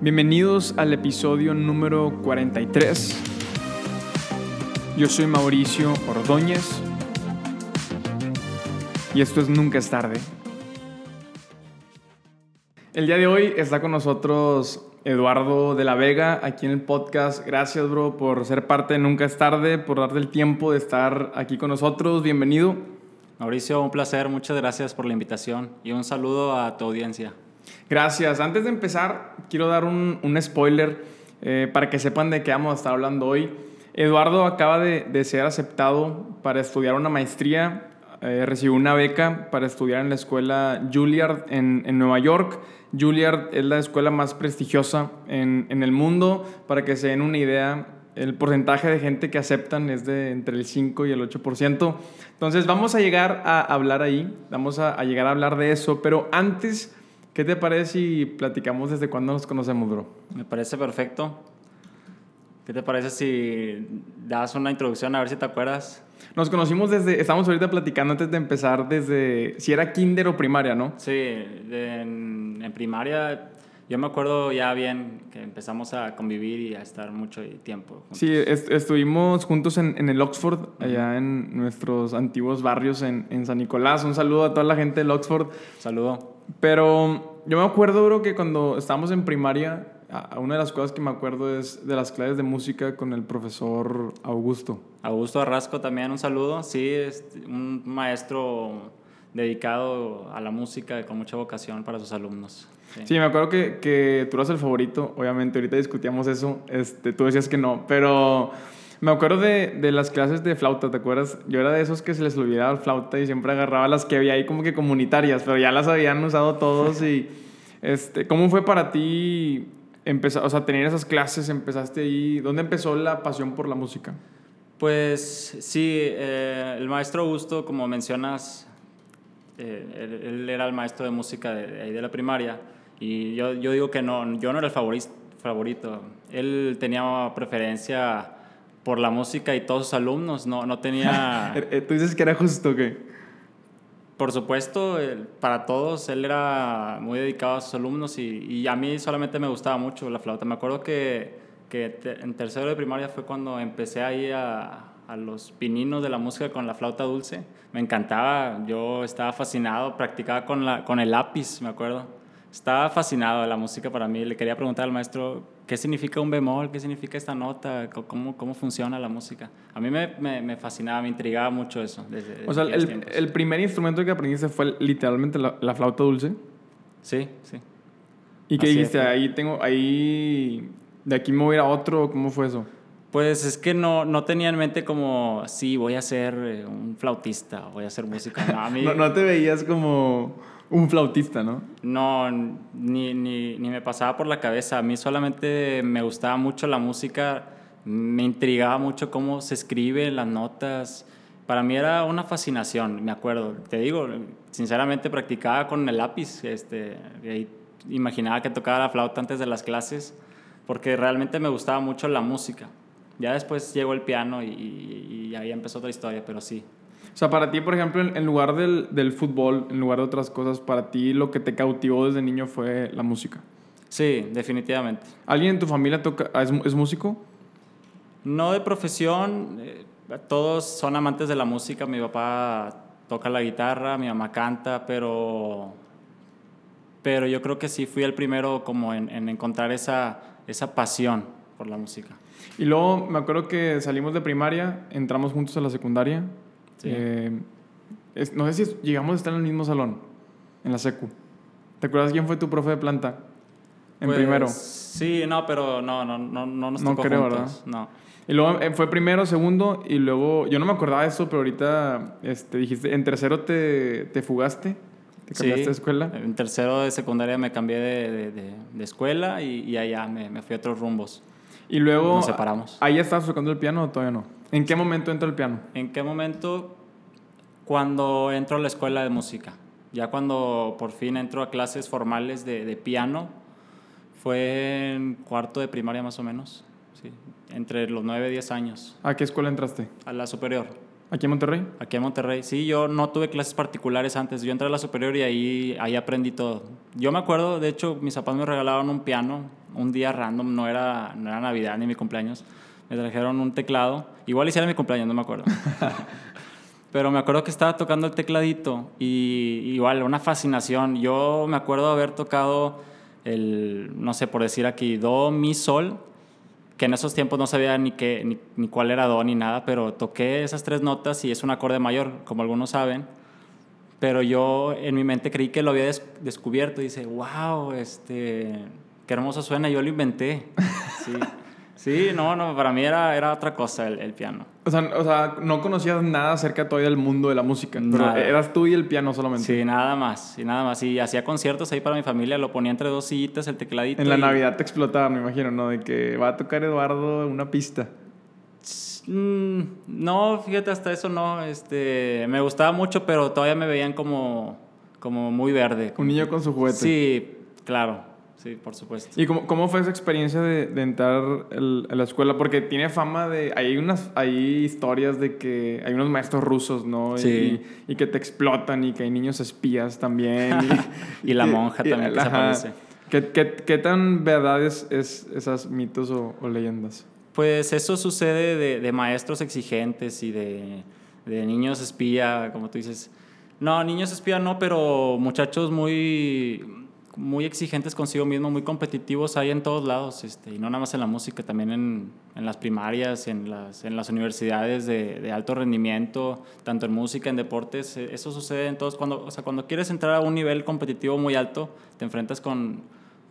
Bienvenidos al episodio número 43. Yo soy Mauricio Ordóñez y esto es Nunca es tarde. El día de hoy está con nosotros Eduardo de la Vega aquí en el podcast. Gracias, bro, por ser parte de Nunca es tarde, por darte el tiempo de estar aquí con nosotros. Bienvenido. Mauricio, un placer, muchas gracias por la invitación y un saludo a tu audiencia. Gracias. Antes de empezar, quiero dar un, un spoiler eh, para que sepan de qué vamos a estar hablando hoy. Eduardo acaba de, de ser aceptado para estudiar una maestría, eh, recibió una beca para estudiar en la escuela Juilliard en, en, Nueva York. Juilliard es la escuela más prestigiosa en, en el mundo. Para que se den una idea, el porcentaje de gente que aceptan es de entre el 5 y el 8%. Entonces vamos a llegar a hablar ahí, vamos a, a llegar a hablar de eso, pero antes ¿Qué te parece si platicamos desde cuándo nos conocemos, bro? Me parece perfecto. ¿Qué te parece si das una introducción a ver si te acuerdas? Nos conocimos desde, estamos ahorita platicando antes de empezar desde, si era kinder o primaria, ¿no? Sí, de, en, en, primaria yo me acuerdo ya bien que empezamos a convivir y a estar mucho tiempo. Juntos. Sí, est estuvimos juntos en, en, el Oxford, allá en nuestros antiguos barrios en, en San Nicolás. Un saludo a toda la gente del Oxford. Saludo. Pero yo me acuerdo, bro, que cuando estábamos en primaria, una de las cosas que me acuerdo es de las clases de música con el profesor Augusto. Augusto Arrasco también, un saludo. Sí, es un maestro dedicado a la música con mucha vocación para sus alumnos. Sí, sí me acuerdo que, que, tú eras el favorito, obviamente, ahorita discutíamos eso, este, tú decías que no, pero me acuerdo de, de, las clases de flauta, ¿te acuerdas? Yo era de esos que se les olvidaba el flauta y siempre agarraba las que había ahí como que comunitarias, pero ya las habían usado todos y... Este, ¿Cómo fue para ti empezar, o sea, tener esas clases? ¿Empezaste ahí? ¿Dónde empezó la pasión por la música? Pues sí, eh, el maestro Augusto, como mencionas, eh, él, él, era el maestro de música de, de, la primaria y yo, yo digo que no, yo no era el favorito, favorito. Él tenía preferencia por la música y todos sus alumnos, no, no tenía... ¿Tú dices que era justo que Por supuesto, para todos, él era muy dedicado a sus alumnos y, y, a mí solamente me gustaba mucho la flauta. Me acuerdo que, que te, en tercero de primaria fue cuando empecé ahí a, a los pininos de la música con la flauta dulce. Me encantaba, yo estaba fascinado, practicaba con, la, con el lápiz, me acuerdo. Estaba fascinado de la música para mí. Le quería preguntar al maestro qué significa un bemol, qué significa esta nota, cómo, cómo funciona la música. A mí me, me, me fascinaba, me intrigaba mucho eso. Desde, desde o sea, el, el, primer instrumento que aprendiste fue literalmente la, la flauta dulce. Sí, sí. ¿Y qué dijiste? Ahí tengo, ahí, de aquí me voy a ir a otro, ¿cómo fue eso? Pues es que no, no tenía en mente como, sí, voy a ser eh, un flautista, voy a hacer música. No, a mí... no, no te veías como un flautista, ¿no? No, ni, ni, ni, me pasaba por la cabeza. A mí solamente me gustaba mucho la música, me intrigaba mucho cómo se escribe, las notas. Para mí era una fascinación, me acuerdo. Te digo, sinceramente practicaba con el lápiz. Este, imaginaba que tocaba la flauta antes de las clases, porque realmente me gustaba mucho la música. Ya después llegó el piano y, y, y ahí empezó otra historia, pero sí, sea, para ti, por ejemplo, en lugar del, del, fútbol, en lugar de otras cosas, para ti lo que te cautivó desde niño fue la música. Sí, definitivamente. ¿Alguien en tu familia toca, es, es músico? No de profesión, eh, todos son amantes de la música. Mi papá toca la guitarra, mi mamá canta, pero, pero yo creo que sí fui el primero como en, en encontrar esa, esa pasión por la música. Y luego me acuerdo que salimos de primaria, entramos juntos a la secundaria. Sí. Eh, es, no sé si llegamos a estar en el mismo salón, en la secu. ¿Te acuerdas quién fue tu profe de planta? En pues, primero. Sí, no, pero no, no, no, no nos no tocó creo, juntos. ¿verdad? No. Y luego eh, fue primero, segundo, y luego, yo no me acordaba de eso, pero ahorita este, dijiste, en tercero te, te fugaste, te cambiaste sí, de escuela. En tercero de secundaria me cambié de, de, de, de escuela y, y, allá me, me fui a otros rumbos. Y luego, nos separamos. ¿ahí estabas tocando el piano o todavía no? ¿En qué momento entró el piano? ¿En qué momento? Cuando entro a la escuela de música. Ya cuando por fin entro a clases formales de, de piano, fue en cuarto de primaria más o menos, sí, entre los 9 y 10 años. ¿A qué escuela entraste? A la superior. ¿Aquí en Monterrey? Aquí en Monterrey. Sí, yo no tuve clases particulares antes. Yo entré a la superior y ahí, ahí aprendí todo. Yo me acuerdo, de hecho, mis papás me regalaron un piano, un día random, no era, no era Navidad ni mi cumpleaños. Me trajeron un teclado. Igual hiciera mi cumpleaños, no me acuerdo. Pero me acuerdo que estaba tocando el tecladito y igual una fascinación. Yo me acuerdo haber tocado el, no sé, por decir aquí, do, mi, sol, que en esos tiempos no sabía ni, qué, ni, ni cuál era do ni nada, pero toqué esas tres notas y es un acorde mayor, como algunos saben. Pero yo en mi mente creí que lo había descubierto y dice, wow, este, qué hermoso suena, yo lo inventé. Sí. Sí, no, no, para mí era, era otra cosa el, el piano. O sea, o sea, no conocías nada acerca todavía del mundo de la música, pero Nada. eras tú y el piano solamente. Sí, nada más, y nada más. Y hacía conciertos ahí para mi familia, lo ponía entre dos sillitas, el tecladito. En la y- Navidad te explotaban, me imagino, ¿no? De que va a tocar Eduardo una pista. Mm, no, fíjate, hasta eso no. Este, me gustaba mucho, pero todavía me veían como, como muy verde. Un niño con su juguete. Sí, claro, sí, por supuesto. ¿Y cómo, cómo fue esa experiencia de, de entrar el- a la escuela? Porque tiene fama de... Hay unas hay historias de que hay unos maestros rusos, ¿no? Y- Sí. Y, que te explotan y que hay niños espías también. Y la que- monja también que se aparece. ¿Qué, qué, qué tan verdad es, es esas mitos o, o leyendas? Pues eso sucede de, de maestros exigentes y de, de niños espía, como tú dices. No, niños espía no, pero muchachos muy, muy exigentes consigo mismo, muy competitivos hay en todos lados. Este, y no nada más en la música, también en, en las primarias, en las, en las universidades de, de alto rendimiento, tanto en música, en deportes. eh, Eso sucede en todos. Cuando, o sea, cuando quieres entrar a un nivel competitivo muy alto, te enfrentas con,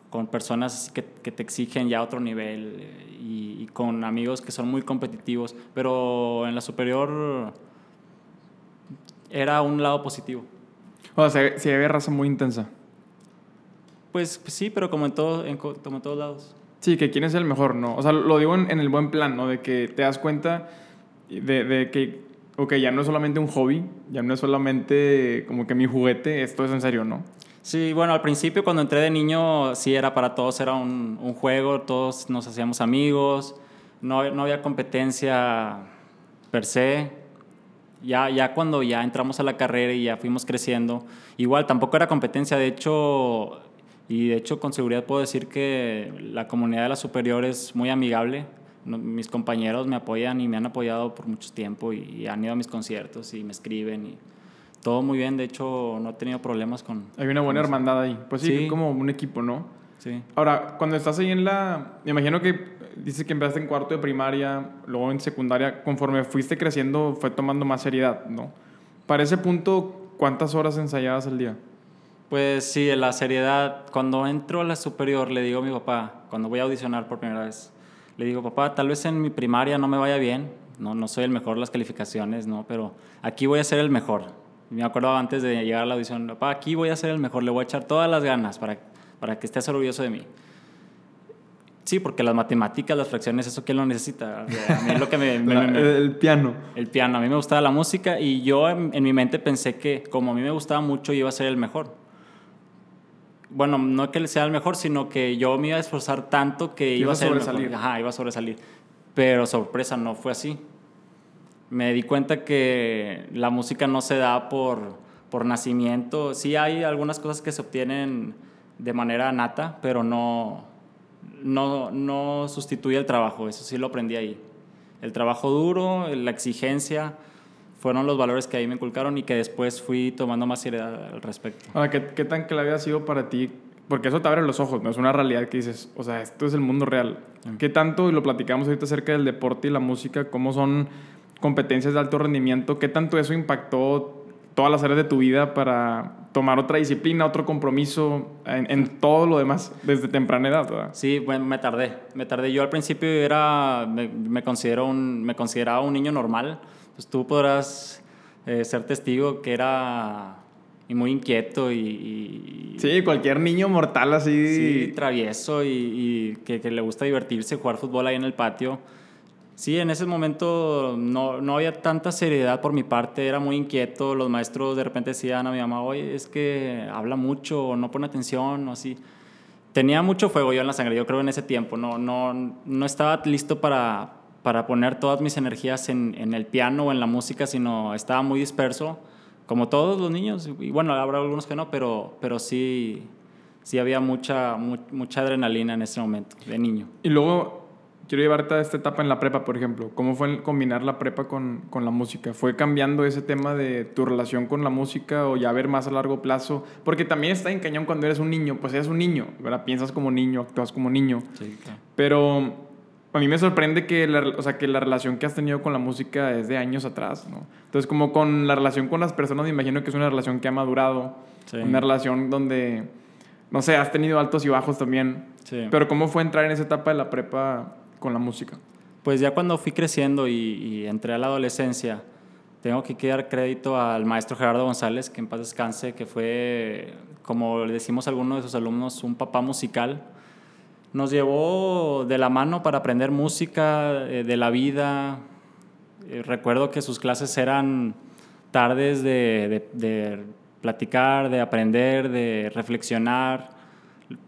con personas que, que te exigen ya otro nivel y, y con amigos que son muy competitivos, pero en la superior era un lado positivo. O sea, si había raza muy intensa. Pues, pues sí, pero como en, todo, en, co- como en todos lados. Sí, que quién es el mejor, ¿no? O sea, lo digo en, en el buen plan, ¿no? De que te das cuenta de, de que, ok, ya no es solamente un hobby, ya no es solamente como que mi juguete, esto es en serio, ¿no? Sí, bueno, al principio cuando entré de niño, sí era para todos, era un, un juego, todos nos hacíamos amigos, no, no había competencia per se. Ya, ya cuando ya entramos a la carrera y ya fuimos creciendo, igual tampoco era competencia, de hecho, y de hecho con seguridad puedo decir que la comunidad de la superior es muy amigable. Mis compañeros me apoyan y me han apoyado por mucho tiempo y, y han ido a mis conciertos y me escriben y todo muy bien, de hecho no he tenido problemas con... Hay una buena hermandad ahí. Pues sí, Sí. como un equipo, ¿no? Sí. Ahora, cuando estás ahí en la... Me imagino que dices que empezaste en cuarto de primaria, luego en secundaria, conforme fuiste creciendo fue tomando más seriedad, ¿no? Para ese punto, ¿cuántas horas ensayabas al día? Pues sí, la seriedad. Cuando entro a la superior, le digo a mi papá, cuando voy a audicionar por primera vez, le digo, papá, tal vez en mi primaria no me vaya bien, no, no soy el mejor en las calificaciones, ¿no? Pero aquí voy a ser el mejor. Me acuerdo antes de llegar a la audición, papá, aquí voy a ser el mejor, le voy a echar todas las ganas para, para que estés orgulloso de mí. Sí, porque las matemáticas, las fracciones, eso quién lo necesita. O sea, a mí es lo que me, me- La- me- el, el piano. el piano. A mí me gustaba la música y yo en, en mi mente pensé que como a mí me gustaba mucho iba a ser el mejor. Bueno, no que sea el mejor, sino que yo me iba a esforzar tanto que iba a el sobresalir. mejor. Ajá, iba a sobresalir. Pero sorpresa, no fue así. Me di cuenta que la música no se da por, por nacimiento. Sí hay algunas cosas que se obtienen de manera nata, pero no, no, no sustituye el trabajo. Eso sí lo aprendí ahí. El trabajo duro, la exigencia, fueron los valores que ahí me inculcaron y que después fui tomando más seriedad al respecto. Ahora, ¿qué, ¿qué tan clave ha sido para ti? Porque eso te abre los ojos, ¿no? Es una realidad que dices, o sea, esto es el mundo real. ¿Qué tanto, y lo platicamos ahorita acerca del deporte y la música, cómo son competencias de alto rendimiento, qué tanto eso impactó todas las áreas de tu vida para tomar otra disciplina, otro compromiso en, en todo lo demás desde temprana edad, ¿verdad? Sí, bueno, me tardé. Me tardé. Yo al principio era, me, me considero un, me consideraba un niño normal. Pues tú podrás eh, ser testigo que era muy inquieto y, y- Sí, cualquier niño mortal así. sí, travieso y, y que, que le gusta divertirse, jugar fútbol ahí en el patio. Sí, en ese momento no, no había tanta seriedad por mi parte, era muy inquieto. Los maestros de repente decían a mi mamá, oye, es que habla mucho, o no pone atención, o así. Tenía mucho fuego yo en la sangre, yo creo en ese tiempo. No, no, no estaba listo para, para poner todas mis energías en, en el piano o en la música, sino estaba muy disperso, como todos los niños. Y bueno, habrá algunos que no, pero, pero sí, sí había mucha, mucha adrenalina en ese momento, de niño. Y luego, quiero llevarte a esta etapa en la prepa, por ejemplo. ¿Cómo fue combinar la prepa con, con, la música? ¿Fue cambiando ese tema de tu relación con la música o ya ver más a largo plazo? Porque también está en cañón cuando eres un niño, pues eres un niño, ¿verdad? Piensas como niño, actúas como niño. Sí, claro. Pero a mí me sorprende que la, o sea, que la relación que has tenido con la música es de años atrás, ¿no? Entonces, como con la relación con las personas, me imagino que es una relación que ha madurado. Sí. Una relación donde no sé, has tenido altos y bajos también. Sí. Pero ¿cómo fue entrar en esa etapa de la prepa con la música? Pues ya cuando fui creciendo y, entré a la adolescencia, tengo que dar crédito al maestro Gerardo González, que en paz descanse, que fue, como le decimos a algunos de sus alumnos, un papá musical. Nos llevó de la mano para aprender música, eh, de la vida. Eh, recuerdo que sus clases eran tardes de, de platicar, de aprender, de reflexionar.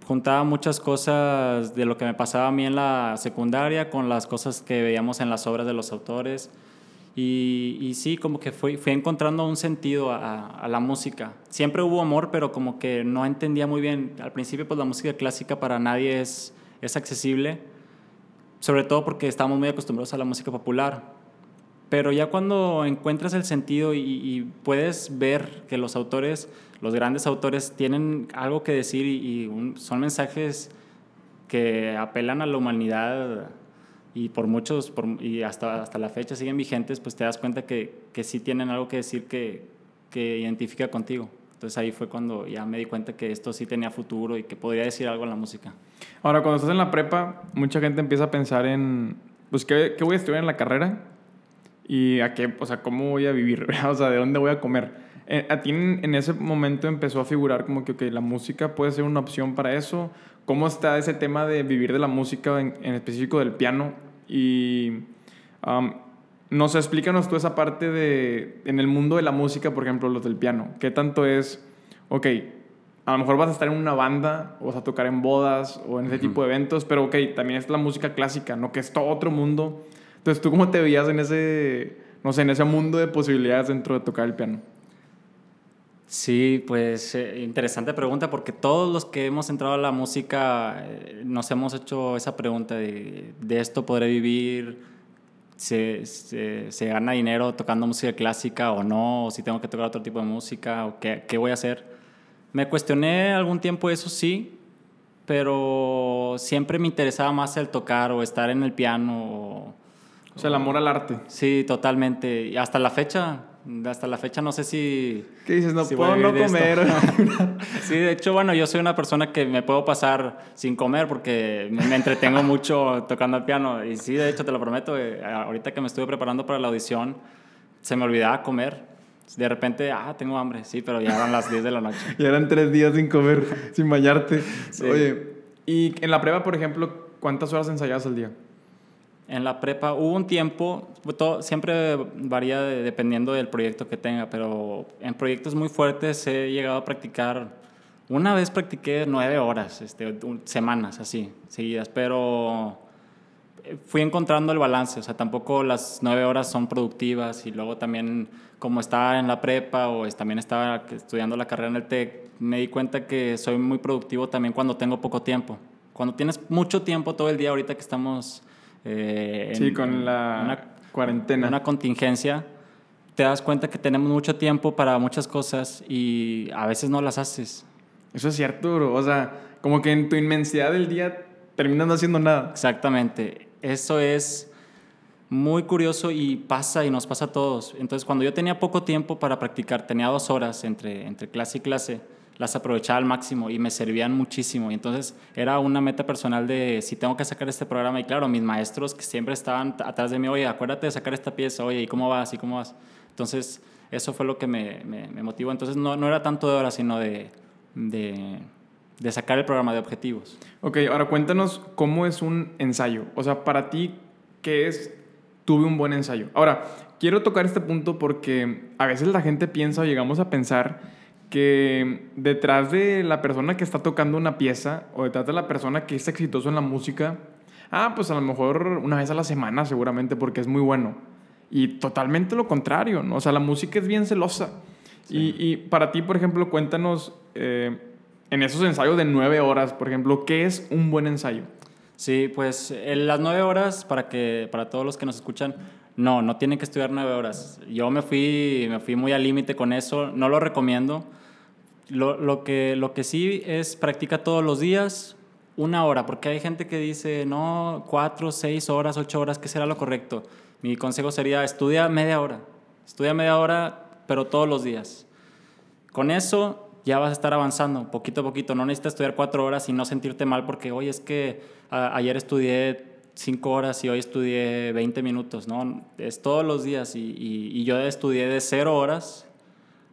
Juntaba muchas cosas de lo que me pasaba a mí en la secundaria con las cosas que veíamos en las obras de los autores. Y, y sí, como que fui, fui encontrando un sentido a, a, la música. Siempre hubo amor, pero como que no entendía muy bien. Al principio, pues la música clásica para nadie es, es accesible, sobre todo porque estamos muy acostumbrados a la música popular. Pero ya cuando encuentras el sentido y, puedes ver que los autores, los grandes autores, tienen algo que decir y, son mensajes que apelan a la humanidad y por muchos, y hasta, hasta la fecha siguen vigentes, pues te das cuenta que, que sí tienen algo que decir que, que identifica contigo. Entonces ahí fue cuando ya me di cuenta que esto sí tenía futuro y que podría decir algo en la música. Ahora, cuando estás en la prepa, mucha gente empieza a pensar en, pues, ¿qué, qué voy a estudiar en la carrera? y a qué, o sea, cómo voy a vivir, o sea, de dónde voy a comer. Eh, a ti en, ese momento empezó a figurar como que, la música puede ser una opción para eso. ¿Cómo está ese tema de vivir de la música, en, específico del piano? Y um, nos explícanos tú esa parte de, en el mundo de la música, por ejemplo, los del piano. ¿Qué tanto es, ok, a lo mejor vas a estar en una banda, o vas a tocar en bodas o en ese tipo de eventos, pero ok, también es la música clásica, ¿no? Que es todo otro mundo entonces, ¿tú cómo te veías en ese, no sé, en ese mundo de posibilidades dentro de tocar el piano? Sí, pues eh, interesante pregunta porque todos los que hemos entrado a la música eh, nos hemos hecho esa pregunta de, de esto podré vivir, se, se, gana dinero tocando música clásica o no, o si tengo que tocar otro tipo de música, o qué, qué voy a hacer. Me cuestioné algún tiempo eso sí, pero siempre me interesaba más el tocar o estar en el piano o, o sea, el amor al arte. Sí, totalmente. Y hasta la fecha, hasta la fecha no sé si... ¿Qué dices? No puedo no comer. sí, de hecho, bueno, yo soy una persona que me puedo pasar sin comer porque me, entretengo mucho tocando el piano. Y sí, de hecho, te lo prometo, eh, ahorita que me estuve preparando para la audición, se me olvidaba comer. De repente, ah, tengo hambre, sí, pero ya eran las 10 de la noche. y eran tres días sin comer, sin bañarte. Oye, y en la prueba, por ejemplo, ¿cuántas horas ensayabas al día? En la prepa hubo un tiempo, todo, siempre varía dependiendo del proyecto que tenga, pero en proyectos muy fuertes he llegado a practicar, una vez practiqué nueve horas, este, semanas así, seguidas, pero eh, fui encontrando el balance, o sea, tampoco las nueve horas son productivas y luego también como estaba en la prepa o también estaba estudiando la carrera en el TEC, me di cuenta que soy muy productivo también cuando tengo poco tiempo. Cuando tienes mucho tiempo todo el día, ahorita que estamos eh, sí, con la una, cuarentena. Una contingencia, te das cuenta que tenemos mucho tiempo para muchas cosas y a veces no las haces. Eso es cierto, bro. O sea, como que en tu inmensidad del día terminas no haciendo nada. Exactamente. Eso es muy curioso y pasa y nos pasa a todos. Entonces, cuando yo tenía poco tiempo para practicar, tenía dos horas entre, entre clase y clase, las aprovechaba al máximo y me servían muchísimo. Y entonces era una meta personal de si tengo que sacar este programa. Y claro, mis maestros que siempre estaban atrás de mí, oye, acuérdate de sacar esta pieza, oye, ¿y cómo vas? ¿Y cómo vas? Entonces, eso fue lo que me, me, motivó. Entonces, no, no, era tanto de horas, sino de, de, de sacar el programa de objetivos. Ok, ahora cuéntanos cómo es un ensayo. O sea, para ti, ¿qué es tuve un buen ensayo? Ahora, quiero tocar este punto porque a veces la gente piensa o llegamos a pensar que detrás de la persona que está tocando una pieza o detrás de la persona que es exitoso en la música, ah, pues a lo mejor una vez a la semana seguramente porque es muy bueno. Y totalmente lo contrario, ¿no? O sea, la música es bien celosa. Y, y, para ti, por ejemplo, cuéntanos, eh, en esos ensayos de nueve horas, por ejemplo, ¿qué es un buen ensayo? Sí, pues en las nueve horas, para, que, para todos los que nos escuchan, no, no tienen que estudiar nueve horas. Yo me fui, me fui muy al límite con eso, no lo recomiendo. Lo, lo, que, lo que sí es practica todos los días, una hora, porque hay gente que dice, no, cuatro, seis horas, ocho horas, ¿qué será lo correcto? Mi consejo sería, estudia media hora, estudia media hora, pero todos los días. Con eso ya vas a estar avanzando poquito a poquito. No necesitas estudiar cuatro horas y no sentirte mal porque, oye, es que ayer estudié cinco horas y hoy estudié 20 minutos, ¿no? Es todos los días y, y, yo estudié de cero horas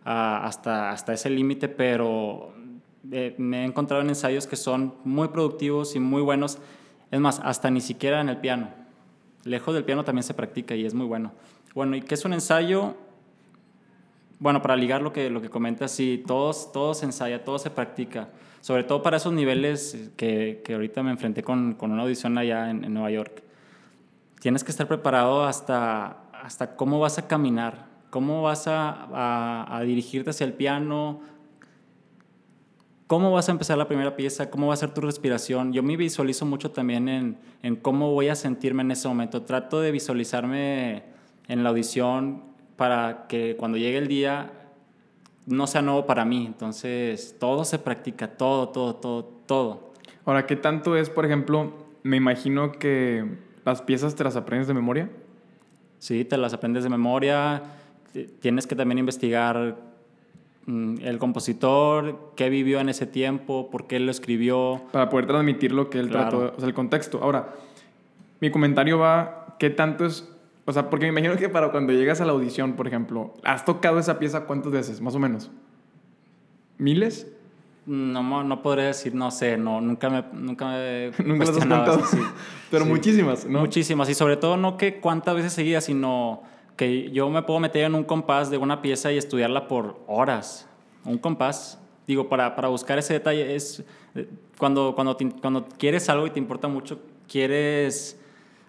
hasta, hasta ese límite, pero eh, me he encontrado en ensayos que son muy productivos y muy buenos. Es más, hasta ni siquiera en el piano. Lejos del piano también se practica y es muy bueno. Bueno, ¿y qué es un ensayo? Bueno, para ligar lo que, lo que comentas, sí, todos, todo se ensaya, todo se practica. Sobre todo para esos niveles que, que ahorita me enfrenté con, con una audición allá en, en, Nueva York. Tienes que estar preparado hasta, hasta cómo vas a caminar, cómo vas a, a, a dirigirte hacia el piano, cómo vas a empezar la primera pieza, cómo va a ser tu respiración. Yo me visualizo mucho también en, en, cómo voy a sentirme en ese momento. Trato de visualizarme en la audición para que cuando llegue el día no sea nuevo para mí. Entonces, todo se practica, todo, todo, todo, todo. Ahora, ¿qué tanto es, por ejemplo, me imagino que las piezas te las aprendes de memoria? Sí, te las aprendes de memoria. Tienes que también investigar mm, el compositor, qué vivió en ese tiempo, por qué lo escribió. Para poder transmitir lo que él trató, o sea, el contexto. Ahora, mi comentario va, ¿qué tanto es o sea, porque me imagino que para cuando llegas a la audición, por ejemplo, ¿has tocado esa pieza cuántas veces, más o menos? ¿Miles? No, no podría decir, no sé, no, nunca me, nunca me Nunca las has contado. Sí. Pero sí. muchísimas, ¿no? Muchísimas, y sobre todo no que cuántas veces seguidas, sino que yo me puedo meter en un compás de una pieza y estudiarla por horas. Un compás. Digo, para, para buscar ese detalle es eh, cuando, cuando, cuando quieres algo y te importa mucho, quieres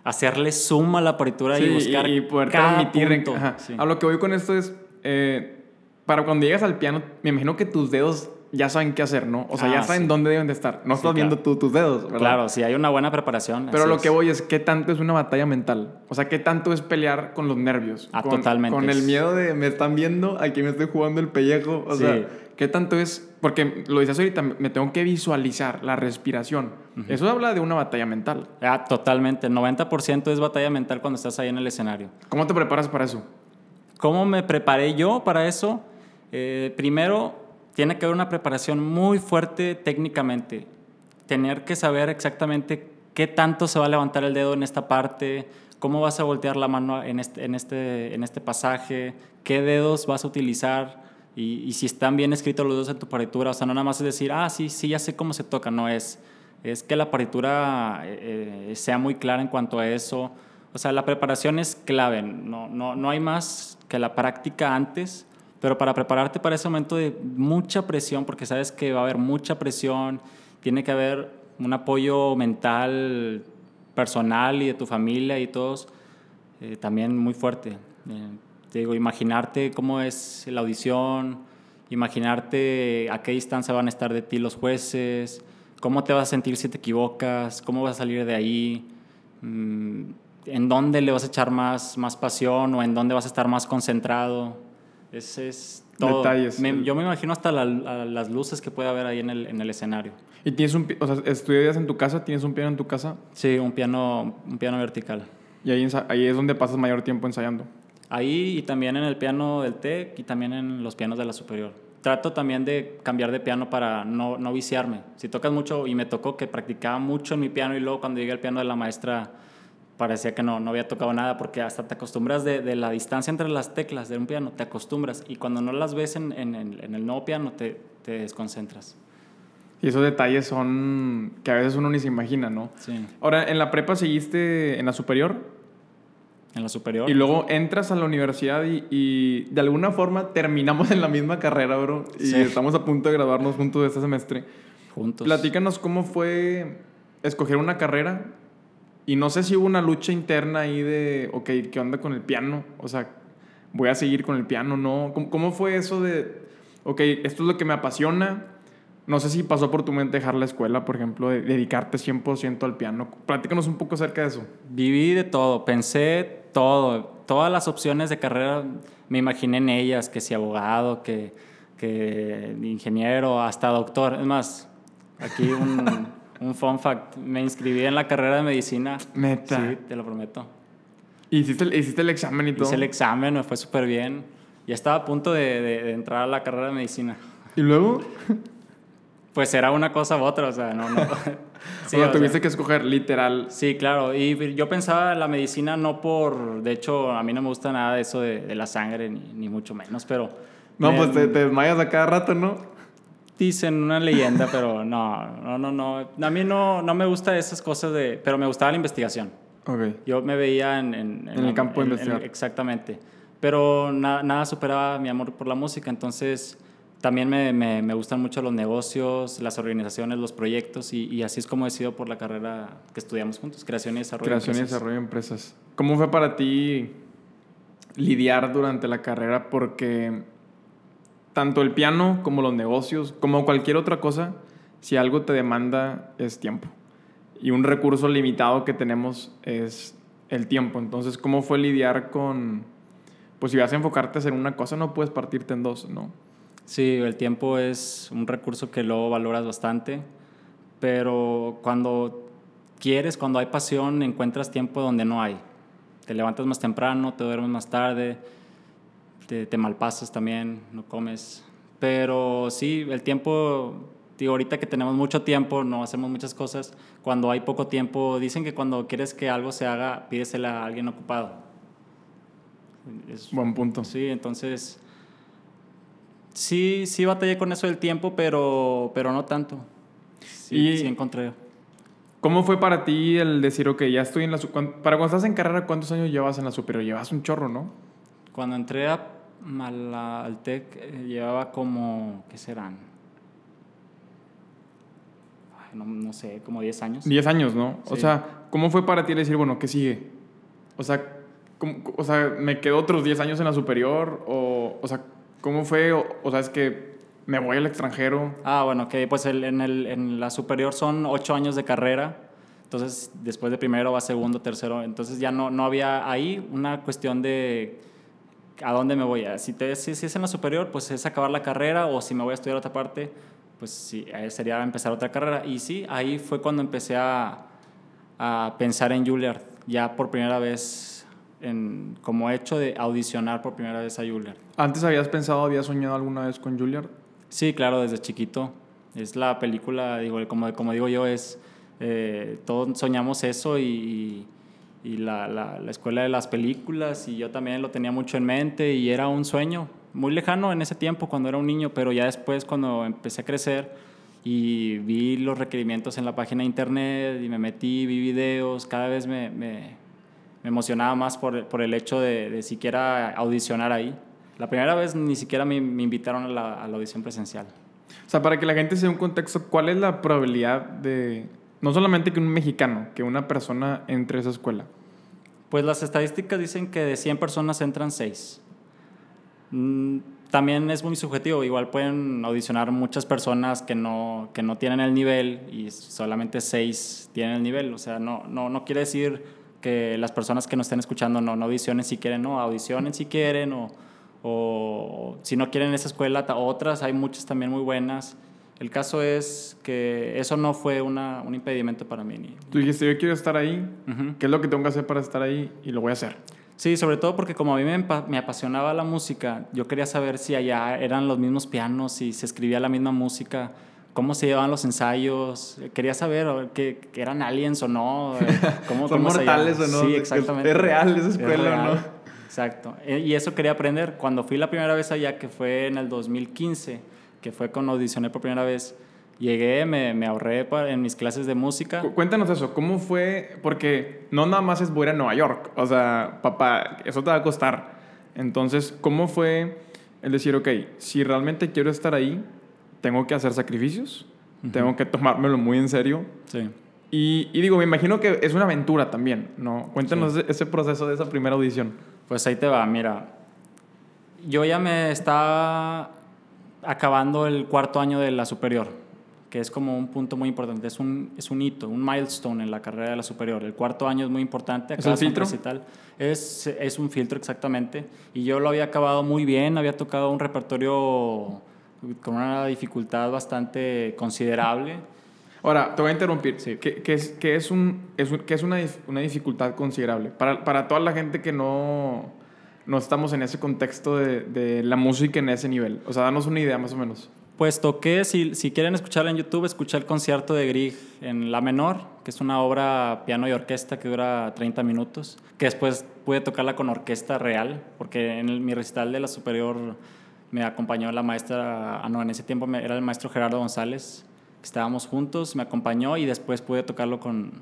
hacerle suma a la partitura y buscar y poder cada transmitir. Punto. A lo que voy con esto es, eh, para cuando llegas al piano, me imagino que tus dedos ya saben qué hacer, ¿no? O sea, ah, ya saben sí. dónde deben de estar. No estás viendo tú tus dedos, ¿verdad? Claro, sí, hay una buena preparación. Pero lo es. que voy es, ¿qué tanto es una batalla mental? O sea, ¿qué tanto es pelear con los nervios? Ah, con, totalmente. Con el miedo de, me están viendo, aquí me estoy jugando el pellejo. O sea, ¿qué tanto es? Porque lo dices ahorita, me tengo que visualizar la respiración. Uh -huh. Eso habla de una batalla mental. Ah, totalmente. El 90% es batalla mental cuando estás ahí en el escenario. ¿Cómo te preparas para eso? ¿Cómo me preparé yo para eso? Eh, primero, tiene que haber una preparación muy fuerte técnicamente. Tener que saber exactamente qué tanto se va a levantar el dedo en esta parte, cómo vas a voltear la mano en este, en este, en este pasaje, qué dedos vas a utilizar y, y, si están bien escritos los dedos en tu partitura. O sea, no nada más es decir, ah, sí, sí, ya sé cómo se toca. No es, es que la partitura eh, sea muy clara en cuanto a eso. O sea, la preparación es clave. No, no, no hay más que la práctica antes pero para prepararte para ese momento de mucha presión, porque sabes que va a haber mucha presión, tiene que haber un apoyo mental, personal y de tu familia y todos, eh, también muy fuerte. Eh, te digo, imaginarte cómo es la audición, imaginarte a qué distancia van a estar de ti los jueces, cómo te vas a sentir si te equivocas, cómo vas a salir de ahí, mmm, en dónde le vas a echar más, más pasión o en dónde vas a estar más concentrado. Ese es todo. Detalles. Me, yo me imagino hasta la, las luces que puede haber ahí en el, en el escenario. ¿Y tienes un, o sea, estudias en tu casa? ¿Tienes un piano en tu casa? Sí, un piano, un piano vertical. ¿Y ahí, ahí es donde pasas mayor tiempo ensayando? Ahí y también en el piano del TEC y también en los pianos de la superior. Trato también de cambiar de piano para no, no viciarme. Si tocas mucho, y me tocó que practicaba mucho en mi piano y luego cuando llegué al piano de la maestra parecía que no, no había tocado nada porque hasta te acostumbras de, de, la distancia entre las teclas de un piano, te acostumbras y cuando no las ves en, en, el, en el, nuevo piano te, te, desconcentras. Y esos detalles son que a veces uno ni se imagina, ¿no? Sí. Ahora, ¿en la prepa seguiste en la superior? En la superior. Y luego entras a la universidad y, y de alguna forma terminamos en la misma carrera, bro. Y sí. estamos a punto de graduarnos juntos este semestre. Juntos. Platícanos cómo fue escoger una carrera y no sé si hubo una lucha interna ahí de, ok, ¿qué onda con el piano? O sea, ¿voy a seguir con el piano? ¿No? ¿Cómo, cómo fue eso de, ok, esto es lo que me apasiona, No sé si pasó por tu mente dejar la escuela, por ejemplo, de dedicarte 100% al piano. Platícanos un poco acerca de eso. Viví de todo, pensé todo, todas las opciones de carrera me imaginé en ellas, que si abogado, que, que ingeniero, hasta doctor. Es más, aquí un, un fun fact, me inscribí en la carrera de medicina. Neta. Sí, te lo prometo. ¿Hiciste, el- hiciste el examen y todo? Hice el examen, me fue súper bien. Ya estaba a punto de, de- de entrar a la carrera de medicina. ¿Y luego? Pues era una cosa u otra, o sea, no, no. o sea, o tuviste sea, que escoger literal. Sí, claro. Y yo pensaba la medicina no por... De hecho, a mí no me gusta nada de eso de, de la sangre, ni, ni mucho menos, pero... No, me- pues te, te desmayas a cada rato, ¿no? Dicen una leyenda, pero no, no, no, no. A mí no, no me gusta esas cosas de... Pero me gustaba la investigación. Ok. Yo me veía en... En, En el campo de investigar. exactamente. Pero na- nada superaba mi amor por la música, entonces también me, me, me gustan mucho los negocios, las organizaciones, los proyectos y, y así es como he sido por la carrera que estudiamos juntos, creación y desarrollo. de Creación y empresas. desarrollo de empresas. ¿Cómo fue para ti lidiar durante la carrera? Porque tanto el piano como los negocios, como cualquier otra cosa, si algo te demanda es tiempo. Y un recurso limitado que tenemos es el tiempo. Entonces, ¿cómo fue lidiar con... Pues si vas a enfocarte hacer una cosa, no puedes partirte en dos, ¿no? Sí, el tiempo es un recurso que luego valoras bastante, pero cuando quieres, cuando hay pasión, encuentras tiempo donde no hay. Te levantas más temprano, te duermes más tarde, te, te malpasas también, no comes. Pero sí, el tiempo, digo, ahorita que tenemos mucho tiempo, no hacemos muchas cosas. Cuando hay poco tiempo, dicen que cuando quieres que algo se haga, pídesela a alguien ocupado. Es- Buen punto. Sí, entonces sí, sí batallé con eso del tiempo, pero, pero no tanto. Sí, Y- sí encontré. ¿Cómo fue para ti el decir, ok, ya estoy en la... Para cuando estás en carrera, ¿cuántos años llevas en la superior? Llevas un chorro, ¿no? Cuando entré a, a la- al TEC eh, llevaba como, ¿qué serán? Ay, no, no sé, como 10 años. 10 años, ¿no? O Sí. sea, ¿cómo fue para ti el decir, bueno, ¿qué sigue? O sea, ¿cómo- o sea, ¿me quedo otros 10 años en la superior? O, o sea, ¿cómo fue? O, o sea, es que me voy al extranjero. Ah, bueno, que pues el- en, el- en la superior son 8 años de carrera. Entonces, después de primero va segundo, tercero. Entonces, ya no, no había ahí una cuestión de a dónde me voy. Si, te, si, si es en la superior, pues es acabar la carrera. O si me voy a estudiar otra parte, pues sí, sería empezar otra carrera. Y sí, ahí fue cuando empecé a, a pensar en Juilliard. Ya por primera vez, en, como hecho de audicionar por primera vez a Juilliard. ¿Antes habías pensado, habías soñado alguna vez con Juilliard? Sí, claro, desde chiquito. Es la película, digo, como, como digo yo, es. eh, todos soñamos eso y, y la, la, la escuela de las películas, y yo también lo tenía mucho en mente, y era un sueño muy lejano en ese tiempo cuando era un niño, pero ya después, cuando empecé a crecer y vi los requerimientos en la página de internet y me metí, vi videos, cada vez me, me, me emocionaba más por, por el hecho de, de siquiera audicionar ahí. La primera vez ni siquiera me, me invitaron a la, a la audición presencial. O sea, para que la gente se dé un contexto, ¿cuál es la probabilidad de, no solamente que un mexicano, que una persona entre a esa escuela? Pues las estadísticas dicen que de 100 personas entran 6. Mm, También es muy subjetivo, igual pueden audicionar muchas personas que no, que no tienen el nivel y solamente 6 tienen el nivel. O sea, no, no, no quiere decir que las personas que nos estén escuchando no, no audicionen si quieren, no, audicionen si quieren o, o si no quieren esa escuela, otras, hay muchas también muy buenas. El caso es que eso no fue una, un impedimento para mí. ni- Tú dijiste, yo quiero estar ahí, Ujú. ¿qué es lo que tengo que hacer para estar ahí? Y lo voy a hacer. Sí, sobre todo porque como a mí me, me apasionaba la música, yo quería saber si allá eran los mismos pianos, si se escribía la misma música, cómo se llevaban los ensayos. Quería saber o, que, que eran aliens o no. Cómo, ¿Son cómo mortales o no? Sí, Es- exactamente. es real esa Es escuela, real. ¿no? Exacto. Eh, Y eso quería aprender. Cuando fui la primera vez allá, que fue en el 2015, que fue cuando audicioné por primera vez, llegué, me, me ahorré en mis clases de música. Cu- Cuéntanos eso, ¿cómo fue? Porque no nada más es voy a Nueva York, o sea, papá, eso te va a costar. Entonces, ¿cómo fue el decir, ok, si realmente quiero estar ahí, tengo que hacer sacrificios, tengo que tomármelo muy en serio? Sí. Y, y digo, me imagino que es una aventura también, ¿no? Cuéntanos ese- ese proceso de esa primera audición. Pues ahí te va, mira. Yo ya me estaba acabando el cuarto año de la superior. que es como un punto muy importante, es un, es un hito, un milestone en la carrera de la superior. El cuarto año es muy importante. ¿Es un filtro? Es, es un filtro, exactamente. Y yo lo había acabado muy bien, había tocado un repertorio con una dificultad bastante considerable. Ahora, te voy a interrumpir. Sí. ¿Qué, es, qué es, un, es, qué es una, una, dificultad considerable? Para, para, toda la gente que no, no estamos en ese contexto de, de, la música en ese nivel. O sea, danos una idea más o menos. Pues toqué, si, si quieren escucharla en YouTube, escuché el concierto de Grieg en La Menor, que es una obra piano y orquesta que dura 30 minutos, que después pude tocarla con orquesta real, porque en mi recital de la superior me acompañó la maestra, ah, no, en ese tiempo era el maestro Gerardo González, estábamos juntos, me acompañó y después pude tocarlo con,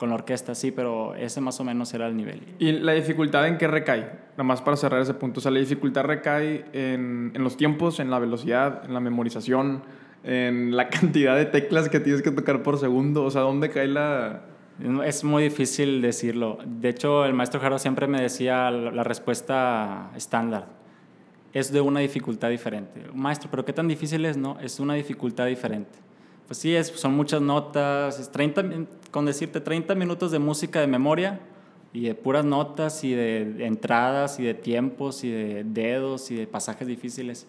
con la orquesta, sí, pero ese más o menos era el nivel. ¿Y la dificultad en qué recae? Nada más para cerrar ese punto, o sea, la dificultad recae en, en los tiempos, en la velocidad, en la memorización, en la cantidad de teclas que tienes que tocar por segundo, o sea, ¿dónde cae la...? Es muy difícil decirlo. De hecho, el maestro Gerardo siempre me decía la respuesta estándar es de una dificultad diferente. Maestro, pero ¿qué tan difícil es? No, es una dificultad diferente. Pues sí, es, son muchas notas, es 30, con decirte 30 minutos de música de memoria y de puras notas y de, entradas y de tiempos y de dedos y de pasajes difíciles.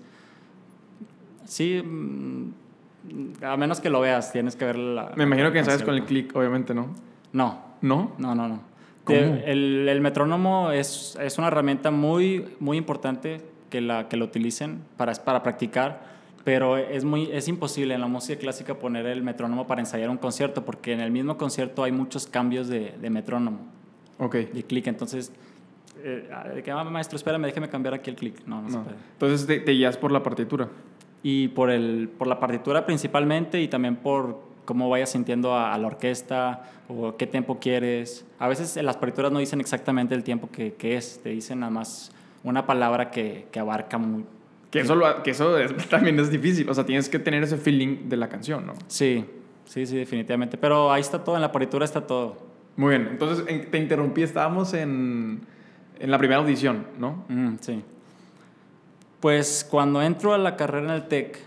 Sí, mm, a menos que lo veas, tienes que ver la... Me imagino que sabes con el clic, obviamente, ¿no? No. ¿No? No, no, no. El, el, metrónomo es, es, una herramienta muy, muy importante que, la, que lo utilicen para, para practicar, pero es, muy, es imposible en la música clásica poner el metrónomo para ensayar un concierto, porque en el mismo concierto hay muchos cambios de, de metrónomo. Ok. De clic, entonces... Eh, ah, maestro, espérame, déjeme cambiar aquí el clic. No, no, Se puede. Entonces te, te guías por la partitura. Y por, el, por la partitura principalmente y también por cómo vayas sintiendo a, la orquesta o qué tiempo quieres. A veces las partituras no dicen exactamente el tiempo que, que es, te dicen nada más una palabra que, que abarca muy... Que eso, que eso también es difícil, o sea, tienes que tener ese feeling de la canción, ¿no? Sí, sí, sí, definitivamente, pero ahí está todo, en la partitura está todo. Muy bien, entonces te interrumpí, estábamos en, en la primera audición, ¿no? Mm, sí. Pues cuando entro a la carrera en el TEC,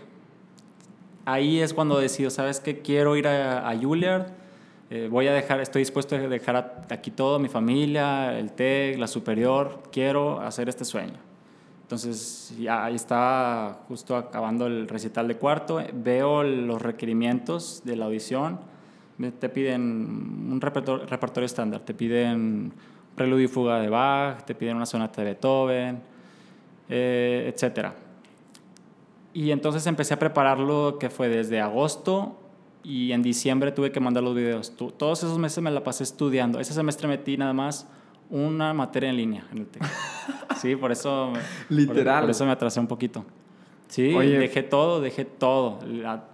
ahí es cuando decido, ¿sabes qué? Quiero ir a, a Juilliard eh, voy a dejar, estoy dispuesto a dejar aquí todo, mi familia, el TEC, la superior, quiero hacer este sueño. Entonces, ya ahí está justo acabando el recital de cuarto, veo los requerimientos de la audición, te piden un repertorio, estándar, te piden preludio y fuga de Bach, te piden una sonata de Beethoven, eh, etc. Y entonces empecé a prepararlo, que fue desde agosto y en diciembre tuve que mandar los videos. todos esos meses me la pasé estudiando. Ese semestre metí nada más una materia en línea en el TEC. Sí, por eso, Literal. Por, eso me atrasé un poquito. Sí, dejé todo, dejé todo.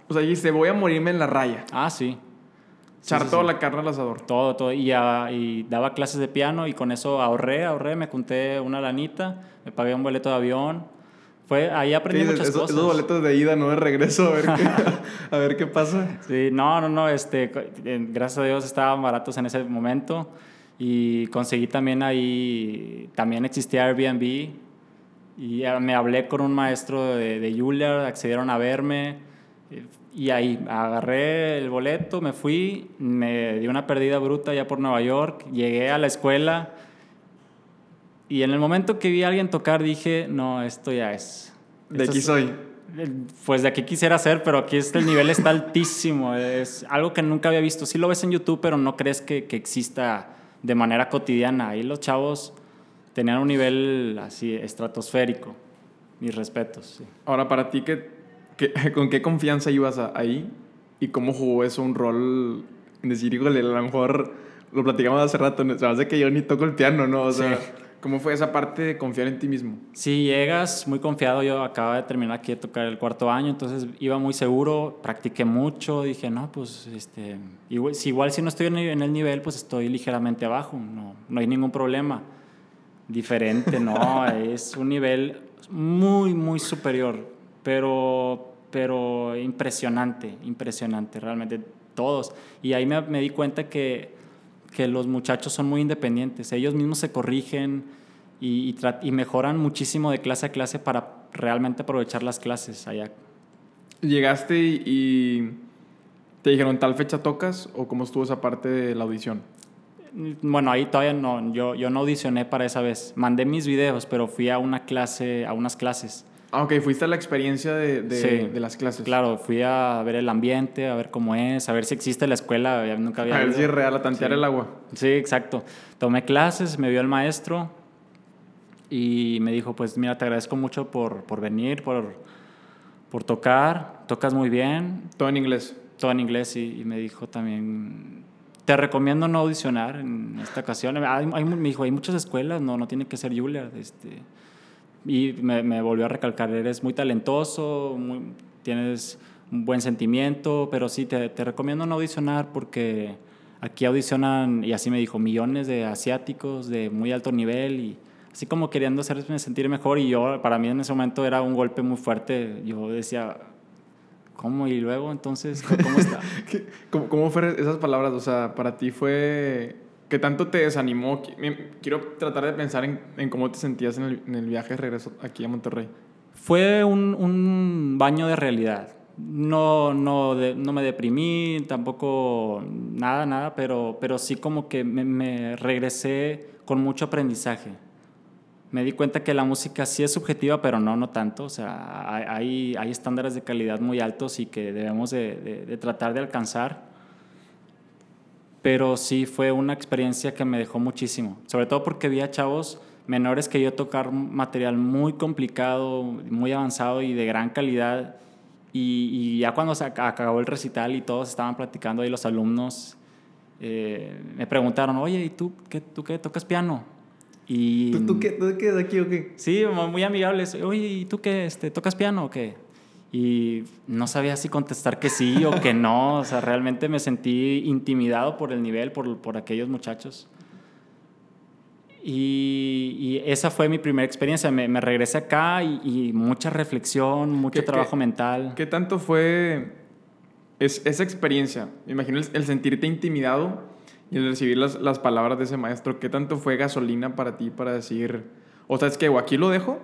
O sea, dijiste, voy a morirme en la raya. Ah, sí. Echar toda la carne al asador. Todo, todo. Y, y, daba clases de piano y con eso ahorré, ahorré, me junté una lanita, me pagué un boleto de avión ahí aprendí muchas cosas. Esos boletos de ida, no de regreso, a ver, qué, a ver qué pasa. Sí, no, no, no, este, gracias a Dios estaban baratos en ese momento y conseguí también ahí, también existía Airbnb y me hablé con un maestro de, de Juilliard, accedieron a verme y ahí agarré el boleto, me fui, me di una pérdida bruta ya por Nueva York, llegué a la escuela y en el momento que vi a alguien tocar dije, no, esto ya es. De aquí soy. Pues de aquí quisiera ser, pero aquí este, el nivel está altísimo. Es algo que nunca había visto. Sí lo ves en YouTube, pero no crees que, que exista de manera cotidiana. Ahí los chavos tenían un nivel así estratosférico. Mis respetos. Ahora, para ti, ¿qué, con qué confianza ibas ahí? ¿Y cómo jugó eso un rol? En decir, híjole, a lo mejor lo platicamos hace rato, se hace que yo ni toco el piano, ¿no? O sea, ¿Cómo fue esa parte de confiar en ti mismo? Sí, llegas muy confiado. Yo acababa de terminar aquí de tocar el cuarto año, entonces iba muy seguro, practiqué mucho. Dije, no, pues, este, igual, si, igual si no estoy en el nivel, pues estoy ligeramente abajo. No, no hay ningún problema. Diferente, no, es un nivel muy, muy superior, pero, pero impresionante, impresionante, realmente, todos. Y ahí me, me di cuenta que que los muchachos son muy independientes, ellos mismos se corrigen y, y, mejoran muchísimo de clase a clase para realmente aprovechar las clases allá. Llegaste y, ¿Te dijeron tal fecha tocas o cómo estuvo esa parte de la audición? Bueno, ahí todavía no, yo, yo no audicioné para esa vez. Mandé mis videos, pero fui a una clase, a unas clases. Ah, ok, fuiste a la experiencia de, de, Sí. de las clases. Claro, fui a ver el ambiente, a ver cómo es, a ver si existe la escuela, ya nunca había A ver ido. si es real, a tantear Sí. el agua. Sí, exacto. Tomé clases, me vio el maestro y me dijo, pues mira, te agradezco mucho por, por venir, por, por tocar, tocas muy bien, Todo en inglés. todo en inglés y, y me dijo también, te recomiendo no audicionar en esta ocasión. Hay- hay- me dijo, hay muchas escuelas, no, no tiene que ser Juilliard. Este, y me, me volvió a recalcar, eres muy talentoso, muy- tienes un buen sentimiento, pero sí, te, te recomiendo no audicionar porque aquí audicionan, y así me dijo, millones de asiáticos de muy alto nivel y así como queriendo hacerme sentir mejor y yo, para mí en ese momento era un golpe muy fuerte. Yo decía, ¿cómo? Y luego entonces, ¿cómo está? ¿Qué- ¿Cómo, ¿Cómo fueron esas palabras? O sea, para ti fue... ¿Qué tanto te desanimó? Quiero tratar de pensar en, en cómo te sentías en el, en el viaje de regreso aquí a Monterrey. Fue un, un baño de realidad. No, no, de- no me deprimí, tampoco nada, nada, pero, pero sí como que me, me regresé con mucho aprendizaje. Me di cuenta que la música sí es subjetiva, pero no, no tanto. O sea, hay, hay estándares de calidad muy altos y que debemos de, de- de tratar de alcanzar. Pero sí fue una experiencia que me dejó muchísimo. Sobre todo porque vi a chavos menores que yo tocar material muy complicado, muy avanzado y de gran calidad. Y, y ya cuando se ac- acabó el recital y todos estaban platicando ahí los alumnos, eh, me preguntaron, oye, ¿y tú qué, tú qué tocas piano? Y, ¿Tú, tú qué, ¿Tú qué de aquí o qué? Sí, mu- muy amigables. Oye, ¿y tú qué? Este, ¿Tocas piano o qué? Y no sabía si contestar que sí o que no. O sea, realmente me sentí intimidado por el nivel, por, por aquellos muchachos. Y, y esa fue mi primera experiencia. Me, me regresé acá y, y mucha reflexión, mucho ¿Qué- trabajo qué- mental. ¿Qué tanto fue es, esa experiencia? Me imagino el, el sentirte intimidado y el recibir las, las palabras de ese maestro. ¿Qué tanto fue gasolina para ti para decir, o sabes que o aquí lo dejo,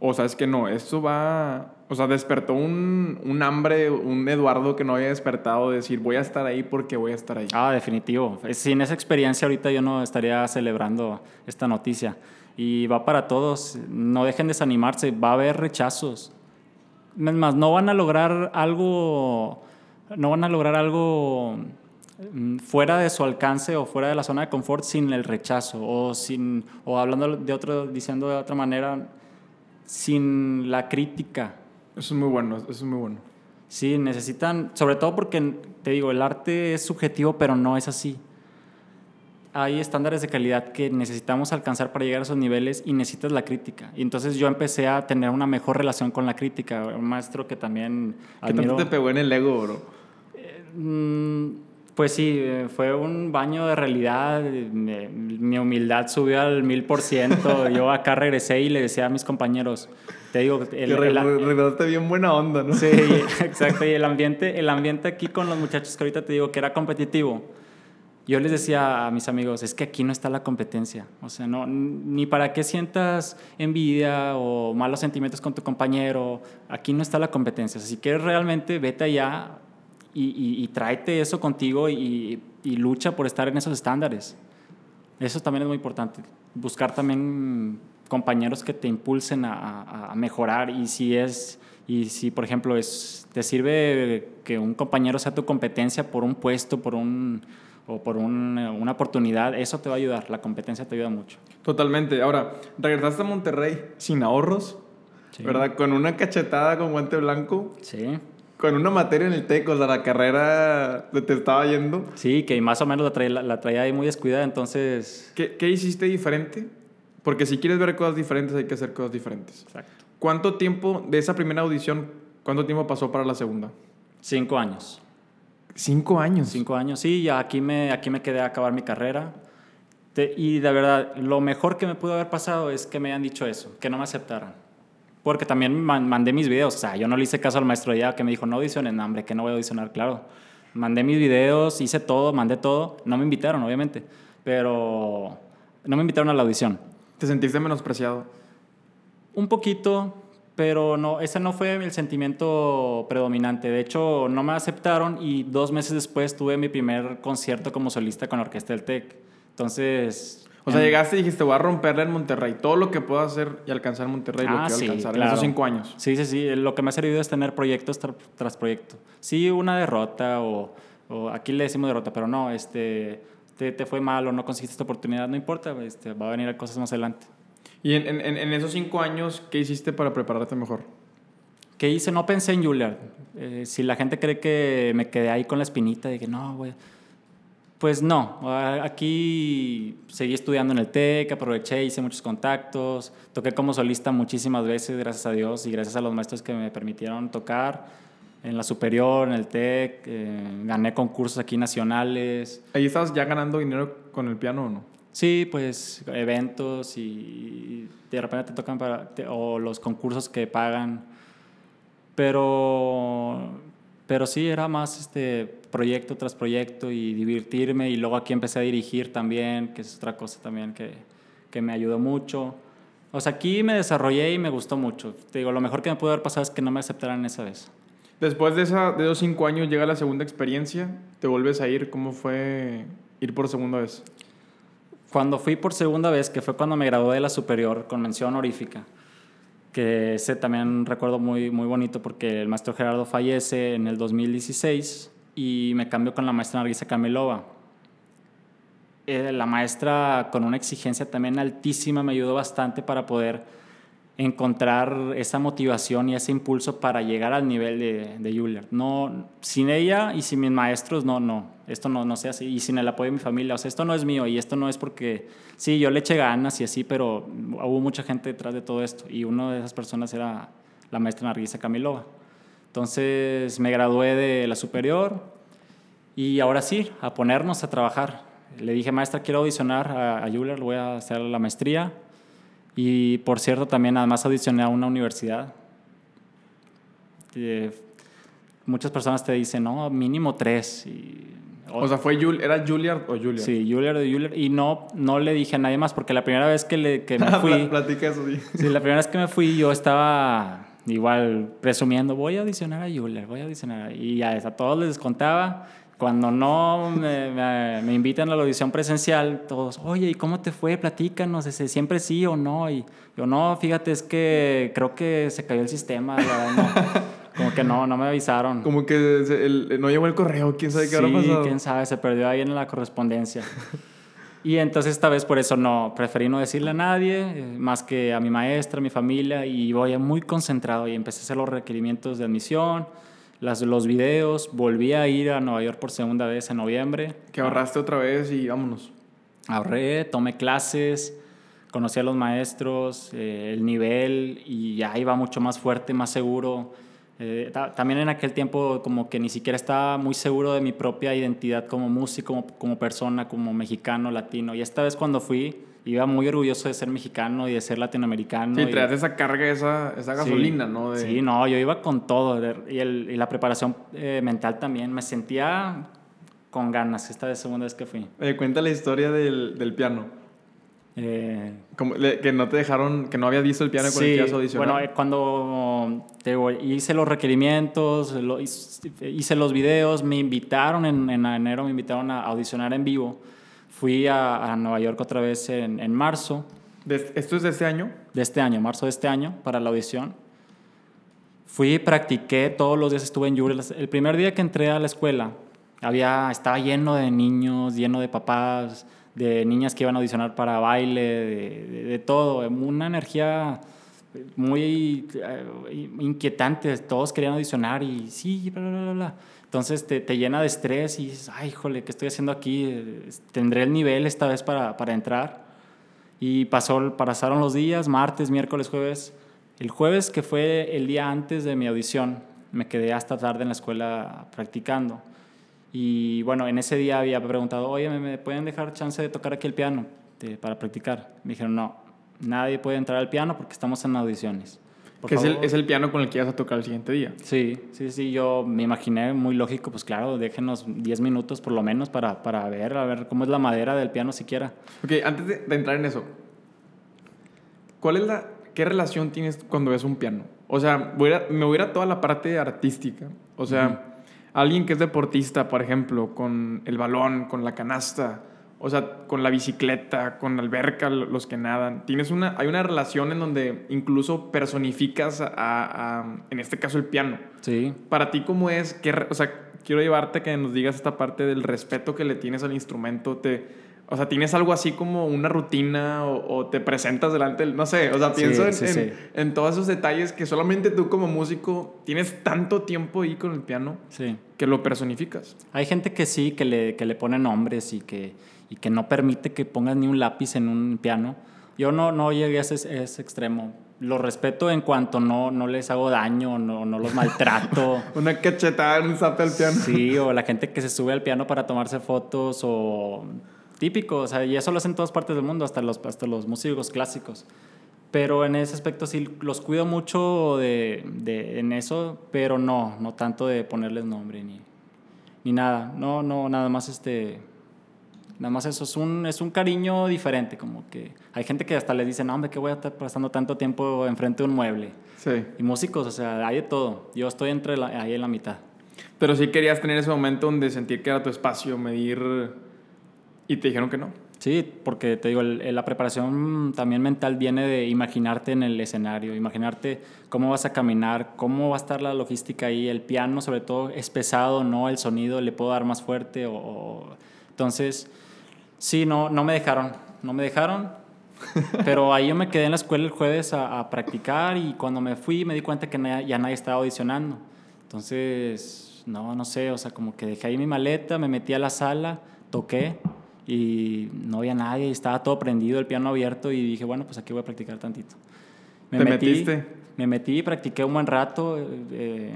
o sabes que no, esto va... O sea, despertó un, un hambre, un Eduardo que no había despertado de decir, voy a estar ahí porque voy a estar ahí. Ah, definitivo. Sin esa experiencia ahorita yo no estaría celebrando esta noticia. Y va para todos. No dejen desanimarse. Va a haber rechazos. Es más, no van a lograr algo, no van a lograr algo mm, fuera de su alcance o fuera de la zona de confort sin el rechazo o sin o hablando de otro, diciendo de otra manera, sin la crítica. Eso es muy bueno, eso es muy bueno. Sí, necesitan, sobre todo porque, te digo, el arte es subjetivo, pero no es así. Hay estándares de calidad que necesitamos alcanzar para llegar a esos niveles y necesitas la crítica. Y entonces yo empecé a tener una mejor relación con la crítica. Un maestro que también ¿Qué tanto admiro. te pegó en el ego, bro? Mm, Pues sí, eh, fue un baño de realidad. eh, me- mi humildad subió al mil por ciento. Yo acá regresé y le decía a mis compañeros, te digo, el, el- regresaste bien buena onda, ¿no? Sí, exacto. Y el ambiente, el ambiente aquí con los muchachos que ahorita te digo que era competitivo. Yo les decía a mis amigos, es que aquí no está la competencia. O sea, no, ni para qué sientas envidia o malos sentimientos con tu compañero. Aquí no está la competencia. O sea, si quieres realmente, vete allá y, y, y tráete eso contigo y, y lucha por estar en esos estándares. Eso también es muy importante. Buscar también compañeros que te impulsen a, a- a mejorar y si es y si por ejemplo es te sirve que un compañero sea tu competencia por un puesto, por un o por un- una oportunidad, eso te va a ayudar. La competencia te ayuda mucho. Totalmente. Ahora, regresaste a Monterrey sin ahorros, Sí. ¿verdad? Con una cachetada con guante blanco, Sí. Con una materia en el TEC, o sea, la carrera te estaba yendo. Sí, que más o menos la traía, la traía ahí muy descuidada, entonces ¿Qué, qué hiciste diferente? Porque si quieres ver cosas diferentes, hay que hacer cosas diferentes. exacto. ¿Cuánto tiempo de esa primera audición, cuánto tiempo pasó para la segunda? Cinco años. Cinco años. Cinco años, sí, ya aquí me, aquí me quedé a acabar mi carrera. Te- y de verdad, lo mejor que me pudo haber pasado es que me hayan dicho eso, que no me aceptaran. Porque también man- mandé mis videos, o sea, yo no le hice caso al maestro ya que me dijo, no audiciones, no, hombre, que no voy a audicionar, claro. Mandé mis videos, hice todo, mandé todo. No me invitaron, obviamente, pero no me invitaron a la audición. ¿Te sentiste menospreciado? Un poquito, pero no, ese no fue el sentimiento predominante. De hecho, no me aceptaron y dos meses después tuve mi primer concierto como solista con la Orquesta del TEC. Entonces... O sea, llegaste y dijiste, voy a romperle en Monterrey. Todo lo que puedo hacer y alcanzar en Monterrey lo Ah, quiero sí, alcanzar en claro. esos cinco años. Sí, sí, sí. Lo que me ha servido es tener proyectos tra- tras proyecto. Sí, una derrota o, o aquí le decimos derrota, pero no, este, te, te fue mal o no conseguiste esta oportunidad, no importa, este, va a venir cosas más adelante. Y en, en- en- en esos cinco años, ¿qué hiciste para prepararte mejor? ¿Qué hice? No pensé en Juilliard. Eh, si la gente cree que me quedé ahí con la espinita de que no, güey. Pues no. Aquí seguí estudiando en el TEC, aproveché, hice muchos contactos. Toqué como solista muchísimas veces, gracias a Dios, y gracias a los maestros que me permitieron tocar. En la superior, en el TEC, eh, gané concursos aquí nacionales. ¿Ahí estabas ya ganando dinero con el piano o no? Sí, pues eventos y de repente te tocan para, te- o los concursos que pagan. Pero, pero sí, era más este proyecto tras proyecto y divertirme. Y luego aquí empecé a dirigir también, que es otra cosa también que, que me ayudó mucho. O sea, aquí me desarrollé y me gustó mucho. Te digo, lo mejor que me pudo haber pasado es que no me aceptaran esa vez. Después de, esa, de esos cinco años llega la segunda experiencia, te vuelves a ir. ¿Cómo fue ir por segunda vez? Cuando fui por segunda vez, que fue cuando me gradué de la superior con mención honorífica, que ese también recuerdo muy, muy bonito porque el maestro Gerardo fallece en el 2016 y me cambio con la maestra Nargisa Camilova. Eh, la maestra con una exigencia también altísima me ayudó bastante para poder encontrar esa motivación y ese impulso para llegar al nivel de, de Juilliard. No, sin ella y sin mis maestros, no, no, esto no, no se hace. Y sin el apoyo de mi familia, o sea, esto no es mío y esto no es porque, sí, yo le eché ganas y así, pero hubo mucha gente detrás de todo esto y una de esas personas era la maestra Nargisa Camilova. Entonces me gradué de la superior y ahora sí, a ponernos a trabajar. Le dije, maestra, quiero audicionar a, a Juilliard, voy a hacer la maestría. Y por cierto, también además audicioné a una universidad. Eh, muchas personas te dicen, no, mínimo tres. Y, O sea, fue Jul ¿era Juilliard o Juilliard? sí, Juilliard de Juilliard. Y no, no le dije a nadie más, porque la primera vez que, le, que me fui, Platica eso, sí. sí, la primera vez que me fui, yo estaba igual presumiendo, voy a audicionar a Juilliard, voy a audicionar. Y a, a todos les contaba. Cuando no me, me- me invitan a la audición presencial, todos, oye, ¿y cómo te fue? Platícanos, ese, siempre sí o no. Y yo, no, fíjate, es que creo que se cayó el sistema. la no. Como que no, no me avisaron. Como que el- no llegó el correo, quién sabe qué habrá Sí, pasado. quién sabe, se perdió ahí en la correspondencia. y entonces esta vez por eso no, preferí no decirle a nadie, eh, más que a mi maestra, a mi familia, y voy muy concentrado y empecé a hacer los requerimientos de admisión, las, los videos, volví a ir a Nueva York por segunda vez en noviembre. Que ahorraste otra vez y vámonos. Ahorré, tomé clases, conocí a los maestros, eh, el nivel y ya iba mucho más fuerte, más seguro. Eh, ta- también en aquel tiempo como que ni siquiera estaba muy seguro de mi propia identidad como músico, como, como persona, como mexicano, latino. Y esta vez cuando fui, iba muy orgulloso de ser mexicano y de ser latinoamericano. Sí, y- traes esa carga, esa, esa Sí. gasolina, ¿no? De- Sí, no, yo iba con todo. Y, el- y la preparación eh, mental también. Me sentía con ganas esta vez segunda vez que fui. Oye, cuenta la historia del, del piano. Eh, Como que no te dejaron, que no habías visto el piano con el que Sí, audicionar. bueno, eh, cuando te digo, hice los requerimientos, lo- hice hice los videos, me invitaron en, en enero, me invitaron a audicionar en vivo. Fui a, a Nueva York otra vez en, en marzo ¿Esto es de este año? de este año, marzo de este año, para la audición. Fui, practiqué, todos los días estuve en Juilliard. El primer día que entré a la escuela, había, estaba lleno de niños, lleno de papás, de niñas que iban a audicionar para baile, de, de- de todo. Una energía muy eh, inquietante. Todos querían audicionar y sí, bla, bla, bla, bla. Entonces te, te llena de estrés y dices, ay, híjole, ¿qué estoy haciendo aquí? ¿Tendré el nivel esta vez para, para entrar? Y pasó, pasaron los días, martes, miércoles, jueves. El jueves, que fue el día antes de mi audición, me quedé hasta tarde en la escuela practicando. Y bueno, en ese día había preguntado, oye, ¿me, me pueden dejar chance de tocar aquí el piano de- para practicar? Me dijeron, no, nadie puede entrar al piano porque estamos en audiciones. Por que es el, favor". es el piano con el que ibas a tocar el siguiente día. Sí, sí, sí, yo me imaginé muy lógico, pues claro, déjenos 10 minutos por lo menos para, para ver, a ver cómo es la madera del piano siquiera. Ok, antes de, de entrar en eso, ¿cuál es la, qué relación tienes cuando ves un piano? O sea, voy a- me voy a ir a toda la parte artística. O sea, alguien que es deportista, por ejemplo, con el balón, con la canasta, o sea, con la bicicleta, con la alberca, lo- los que nadan. Tienes una, hay una relación en donde incluso personificas a, a- en este caso, el piano. Sí. Para ti, ¿cómo es? ¿Qué o sea, quiero llevarte a que nos digas esta parte del respeto que le tienes al instrumento. Te, o sea, ¿tienes algo así como una rutina o, o te presentas delante del... No sé, o sea, pienso en, sí, en- sí. en todos esos detalles que solamente tú como músico tienes tanto tiempo ahí con el piano Sí. que lo personificas. Hay gente que sí, que le, que le pone nombres y que, y que no permite que pongas ni un lápiz en un piano. Yo no, no llegué a ese, ese extremo. Lo respeto en cuanto no, no les hago daño, no, no los maltrato. Una cachetada, un zape al piano. Sí, o la gente que se sube al piano para tomarse fotos o típico, o sea, y eso lo hacen en todas partes del mundo, hasta los, hasta los músicos clásicos. Pero en ese aspecto sí los cuido mucho de, de- en eso, pero no, no tanto de ponerles nombre ni, ni nada. No, no, nada más este, nada más eso es un, es un cariño diferente, como que hay gente que hasta les dice, no, hombre, que voy a estar pasando tanto tiempo enfrente de un mueble. Sí. Y músicos, o sea, hay de todo. Yo estoy entre la- ahí en la mitad. Pero sí querías tener ese momento donde sentir que era tu espacio, medir... Y te dijeron que no. Sí, porque te digo, el- la preparación también mental viene de imaginarte en el escenario, imaginarte cómo vas a caminar, cómo va a estar la logística ahí, el piano sobre todo es pesado, no el sonido le puedo dar más fuerte o, o- entonces sí, no, no me dejaron, no me dejaron, pero ahí yo me quedé en la escuela el jueves a, a practicar y cuando me fui me di cuenta que na- ya nadie estaba audicionando, entonces no, no sé, o sea, como que dejé ahí mi maleta, me metí a la sala, toqué y no había nadie, y estaba todo prendido, el piano abierto y dije, bueno, pues aquí voy a practicar tantito. ¿Te metiste? Me metí, practiqué un buen rato. eh,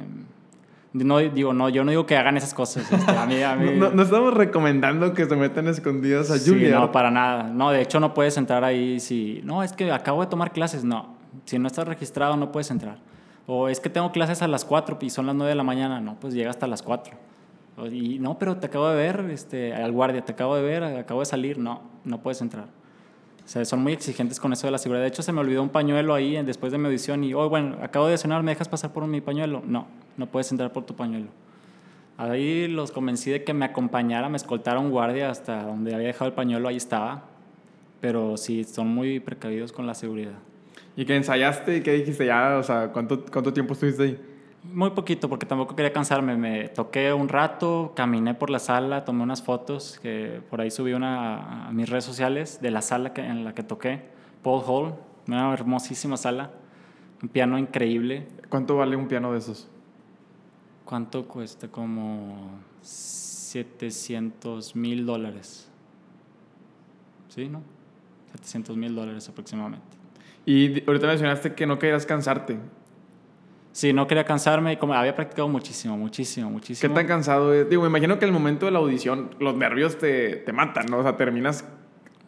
no, digo, no, yo no digo que hagan esas cosas. este, a mí, a mí- No, no estamos recomendando que se metan escondidas a Sí, Julia. no, para nada. No, de hecho no puedes entrar ahí si... No, es que acabo de tomar clases. No, si no estás registrado no puedes entrar. O es que tengo clases a las 4 y son las 9 de la mañana. No, pues llega hasta las 4. O- Y no, pero te acabo de ver, este, al guardia, te acabo de ver, acabo de salir. No, no puedes entrar. O sea, son muy exigentes con eso de la seguridad. De hecho, se me olvidó un pañuelo ahí en- después de mi audición y, oh, bueno, acabo de audicionar, ¿me dejas pasar por mi pañuelo? No, no puedes entrar por tu pañuelo. Ahí los convencí de que me acompañara, me escoltara un guardia hasta donde había dejado el pañuelo, ahí estaba. Pero sí, son muy precavidos con la seguridad. ¿Y que ensayaste y qué dijiste ya? O sea, ¿cuánto, cuánto tiempo estuviste ahí? Muy poquito, porque tampoco quería cansarme. Me toqué un rato, caminé por la sala, tomé unas fotos, que por ahí subí una a mis redes sociales de la sala que, en la que toqué, Paul Hall, una hermosísima sala, un piano increíble. ¿Cuánto vale un piano de esos? ¿Cuánto cuesta? Como 700 mil dólares. ¿Sí, no? 700 mil dólares aproximadamente. Y ahorita mencionaste que no querías cansarte. Sí, no quería cansarme y como había practicado muchísimo, muchísimo, ¿Qué muchísimo. tan cansado es? Digo, me imagino que el momento de la audición, los nervios te, te matan, ¿no? O sea, terminas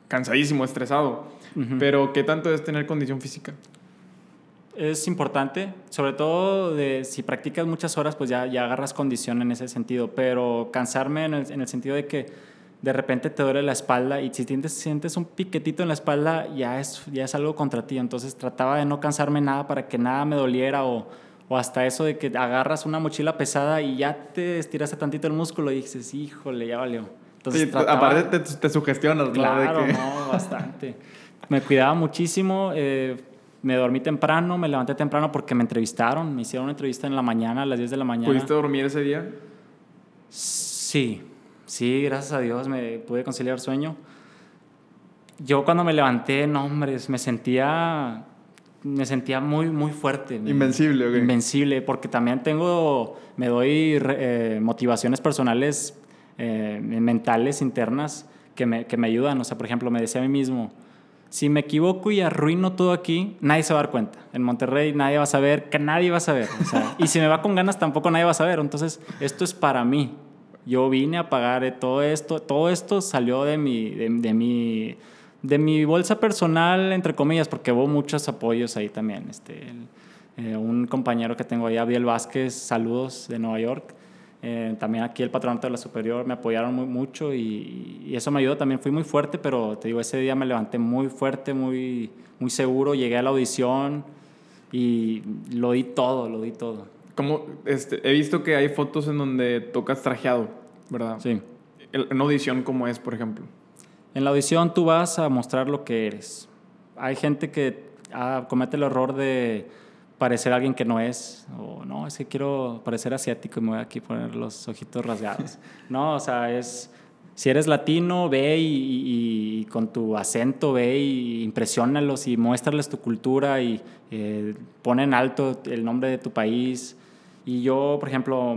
cansadísimo, estresado. Pero ¿qué tanto es tener condición física? Es importante, sobre todo de, si practicas muchas horas, pues ya, ya agarras condición en ese sentido, pero cansarme en el, en el sentido de que de repente te duele la espalda y si sientes, sientes un piquetito en la espalda, ya es, ya es algo contra ti. Entonces trataba de no cansarme nada para que nada me doliera o, o hasta eso de que agarras una mochila pesada y ya te estiraste tantito el músculo y dices, híjole, ya valió. Entonces, Sí, trataba- aparte te, te sugestionas, ¿no? Claro, De que- no, bastante. Me cuidaba muchísimo. eh, me dormí temprano, me levanté temprano porque me entrevistaron. Me hicieron una entrevista en la mañana, a las 10 de la mañana. ¿Pudiste dormir ese día? Sí, sí, gracias a Dios me pude conciliar sueño. Yo cuando me levanté, no, hombre, me sentía, me sentía muy, muy fuerte. Invencible, ¿ok? Invencible, porque también tengo, me doy eh, motivaciones personales, eh, mentales, internas, que me, que me ayudan. O sea, por ejemplo, me decía a mí mismo, si me equivoco y arruino todo aquí, nadie se va a dar cuenta. En Monterrey nadie va a saber, que nadie va a saber. O sea, y si me va con ganas, tampoco nadie va a saber. Entonces, esto es para mí. Yo vine a pagar eh, todo esto. Todo esto salió de mi, de, de mi, de mi bolsa personal, entre comillas, porque hubo muchos apoyos ahí también. Este, el- eh, un compañero que tengo ahí, Abdiel Vázquez, saludos de Nueva York. Eh, también aquí el patronato de la superior me apoyaron muy, mucho y, y eso me ayudó también. Fui muy fuerte, pero te digo, ese día me levanté muy fuerte, muy, muy seguro. Llegué a la audición, y lo di todo, lo di todo. Como, este, he visto que hay fotos en donde tocas trajeado, ¿verdad? Sí. En audición como es, por ejemplo. En la audición tú vas a mostrar lo que eres. Hay gente que ah, comete el error de parecer alguien que no es, o no, es que quiero parecer asiático y me voy aquí a poner los ojitos rasgados. no, o sea, es, si eres latino, ve y, y, con tu acento, ve y impresionalos y muéstrales tu cultura y eh, pon en alto el nombre de tu país. Y yo, por ejemplo,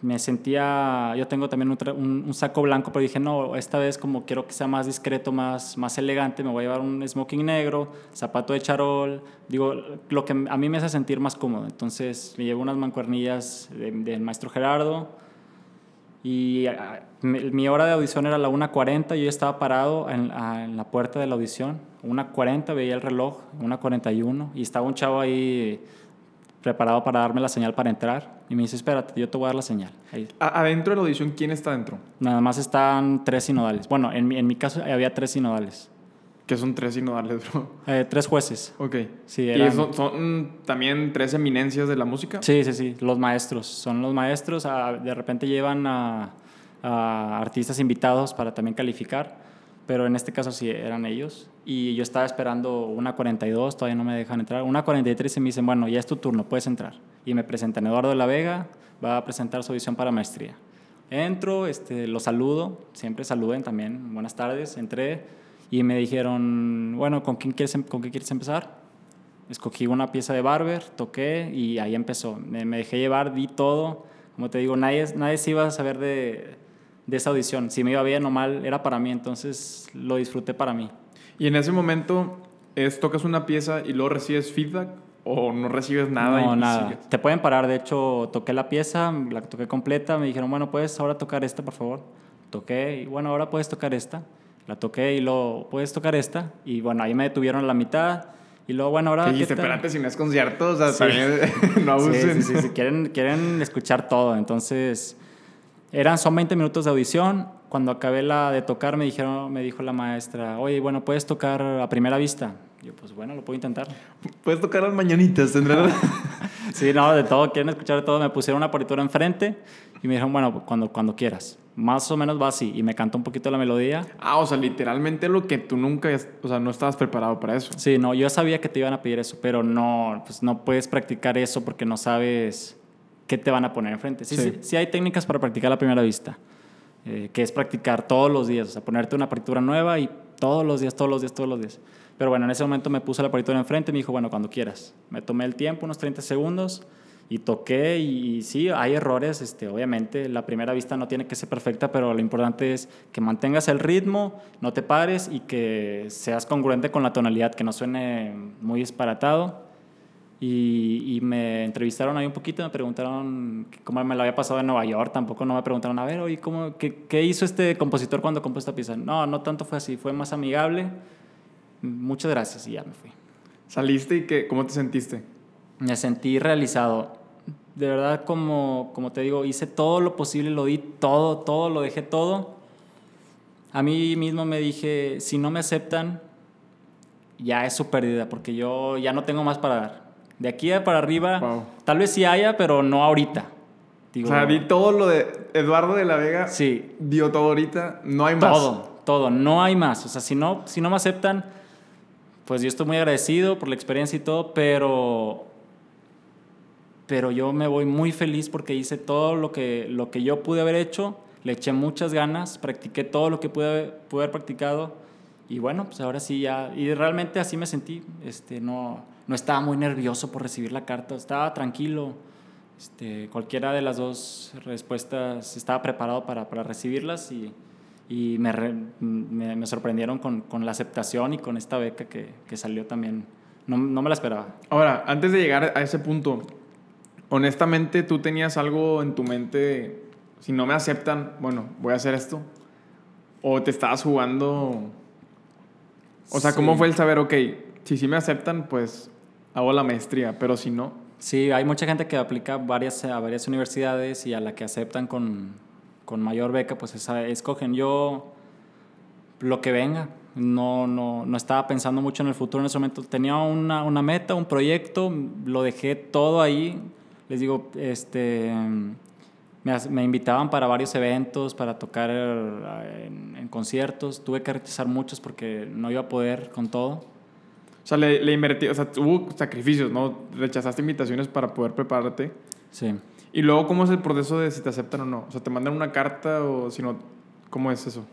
me sentía, yo tengo también un, un, saco blanco, pero dije, no, esta vez como quiero que sea más discreto, más, más elegante, me voy a llevar un smoking negro, zapato de charol, digo, lo que a mí me hace sentir más cómodo. Entonces me llevo unas mancuernillas del maestro Gerardo y ah, mi, hora de audición era la 1.40, yo estaba parado en, en, la puerta de la audición, 1.40, veía el reloj, 1.41 y estaba un chavo ahí preparado para darme la señal para entrar. Y me dice, espérate, yo te voy a dar la señal. Adentro de la audición, ¿quién está adentro? Nada más están tres sinodales. Bueno, en mi, en mi caso había tres sinodales. ¿Qué son tres sinodales, bro? Eh, tres jueces. Ok. Sí, ¿Y son, también tres eminencias de la música? Sí, sí, sí. Los maestros. Son los maestros. de repente llevan a, a artistas invitados para también calificar pero en este caso sí eran ellos. Y yo estaba esperando una 42, todavía no me dejan entrar. Una 43 y me dicen, bueno, ya es tu turno, puedes entrar. Y me presentan Eduardo de la Vega, va a presentar su audición para maestría. Entro, este, lo saludo, siempre saluden también, buenas tardes, entré y me dijeron, bueno, ¿con, quién quieres, em-, ¿con qué quieres empezar? Escogí una pieza de Barber, toqué y ahí empezó. Me, me dejé llevar, di todo. Como te digo, nadie, nadie se iba a saber de, de esa audición. Si me iba bien o mal, era para mí, entonces lo disfruté para mí. Y en ese momento, es, tocas una pieza y luego recibes feedback o no recibes nada. No, nada. Te pueden parar. De hecho, toqué la pieza, la toqué completa. Me dijeron, bueno, puedes ahora tocar esta, por favor. Toqué y bueno, ahora puedes tocar esta. La toqué y luego puedes tocar esta. Y bueno, ahí me detuvieron a la mitad. Y luego, bueno, ahora. Y espérate, si no es concierto, o sea, también no abusen. Sí, sí, sí, quieren, quieren escuchar todo. Entonces eran, son 20 minutos de audición. Cuando acabé la de tocar, me, dijeron, me dijo la maestra, oye, bueno, ¿puedes tocar a primera vista? Yo, pues bueno, lo puedo intentar. Puedes tocar las mañanitas, ¿tendrás? sí, no, de todo, quieren escuchar de todo. Me pusieron una partitura enfrente y me dijeron, bueno, cuando, cuando quieras. Más o menos va así. Y me cantó un poquito la melodía. Ah, o sea, literalmente lo que tú nunca, o sea, no estabas preparado para eso. Sí, no, yo sabía que te iban a pedir eso, pero no, pues no puedes practicar eso porque no sabes qué te van a poner enfrente. Sí, sí. sí, hay técnicas para practicar a primera vista, eh, que es practicar todos los días, o sea, ponerte una partitura nueva y todos los días, todos los días, todos los días. Pero bueno, en ese momento me puse la partitura enfrente y me dijo, bueno, cuando quieras. Me tomé el tiempo, unos 30 segundos, y toqué y, sí, hay errores, este, obviamente, la primera vista no tiene que ser perfecta, pero lo importante es que mantengas el ritmo, no te pares y que seas congruente con la tonalidad, que no suene muy disparatado y, me entrevistaron ahí un poquito, me preguntaron cómo me lo había pasado en Nueva York, tampoco no me preguntaron, a ver, oye, ¿cómo, qué, qué, hizo este compositor cuando compuso esta pieza? No, no tanto fue así, fue más amigable. Muchas gracias y ya me fui. ¿Saliste y qué, cómo te sentiste? Me sentí realizado. De verdad, como, como te digo, hice todo lo posible, lo di todo, todo, lo dejé todo. A mí mismo me dije, si no me aceptan, ya es su pérdida, porque yo ya no tengo más para dar de aquí para arriba, tal vez sí haya, pero no ahorita. o sea, di todo lo de Eduardo de la Vega. Sí. Dio todo ahorita, no hay más. Todo, todo, no hay más. O sea, si no, si no me aceptan, pues yo estoy muy agradecido por la experiencia y todo, pero pero yo me voy muy feliz porque hice todo lo que, lo que yo pude haber hecho, le eché muchas ganas, practiqué todo lo que pude, pude haber practicado y bueno, pues ahora sí ya, y realmente así me sentí, este, no, no estaba muy nervioso por recibir la carta, estaba tranquilo. Este, cualquiera de las dos respuestas estaba preparado para, para recibirlas y, y me, me, me, sorprendieron con, con, la aceptación y con esta beca que, que salió también. No, no, me la esperaba. Ahora, antes de llegar a ese punto, honestamente, ¿tú tenías algo en tu mente, si no me aceptan, bueno, voy a hacer esto? ¿O te estabas jugando? O sea, ¿cómo fue el saber, ok, si sí me aceptan, pues hago la maestría, pero si no... Sí, hay mucha gente que aplica varias, a varias universidades y a la que aceptan con, con mayor beca, pues esa, escogen yo lo que venga. No, no, no estaba pensando mucho en el futuro en ese momento. Tenía una, una meta, un proyecto, lo dejé todo ahí. Les digo, este, me, me invitaban para varios eventos, para tocar eh, en, en conciertos. Tuve que rechazar muchos porque no iba a poder con todo. O sea, le, le invertí, o sea, hubo sacrificios, ¿no? Rechazaste invitaciones para poder prepararte. Sí. Y luego, ¿cómo es el proceso de si te aceptan o no? O sea, ¿te mandan una carta o si no? ¿Cómo es eso?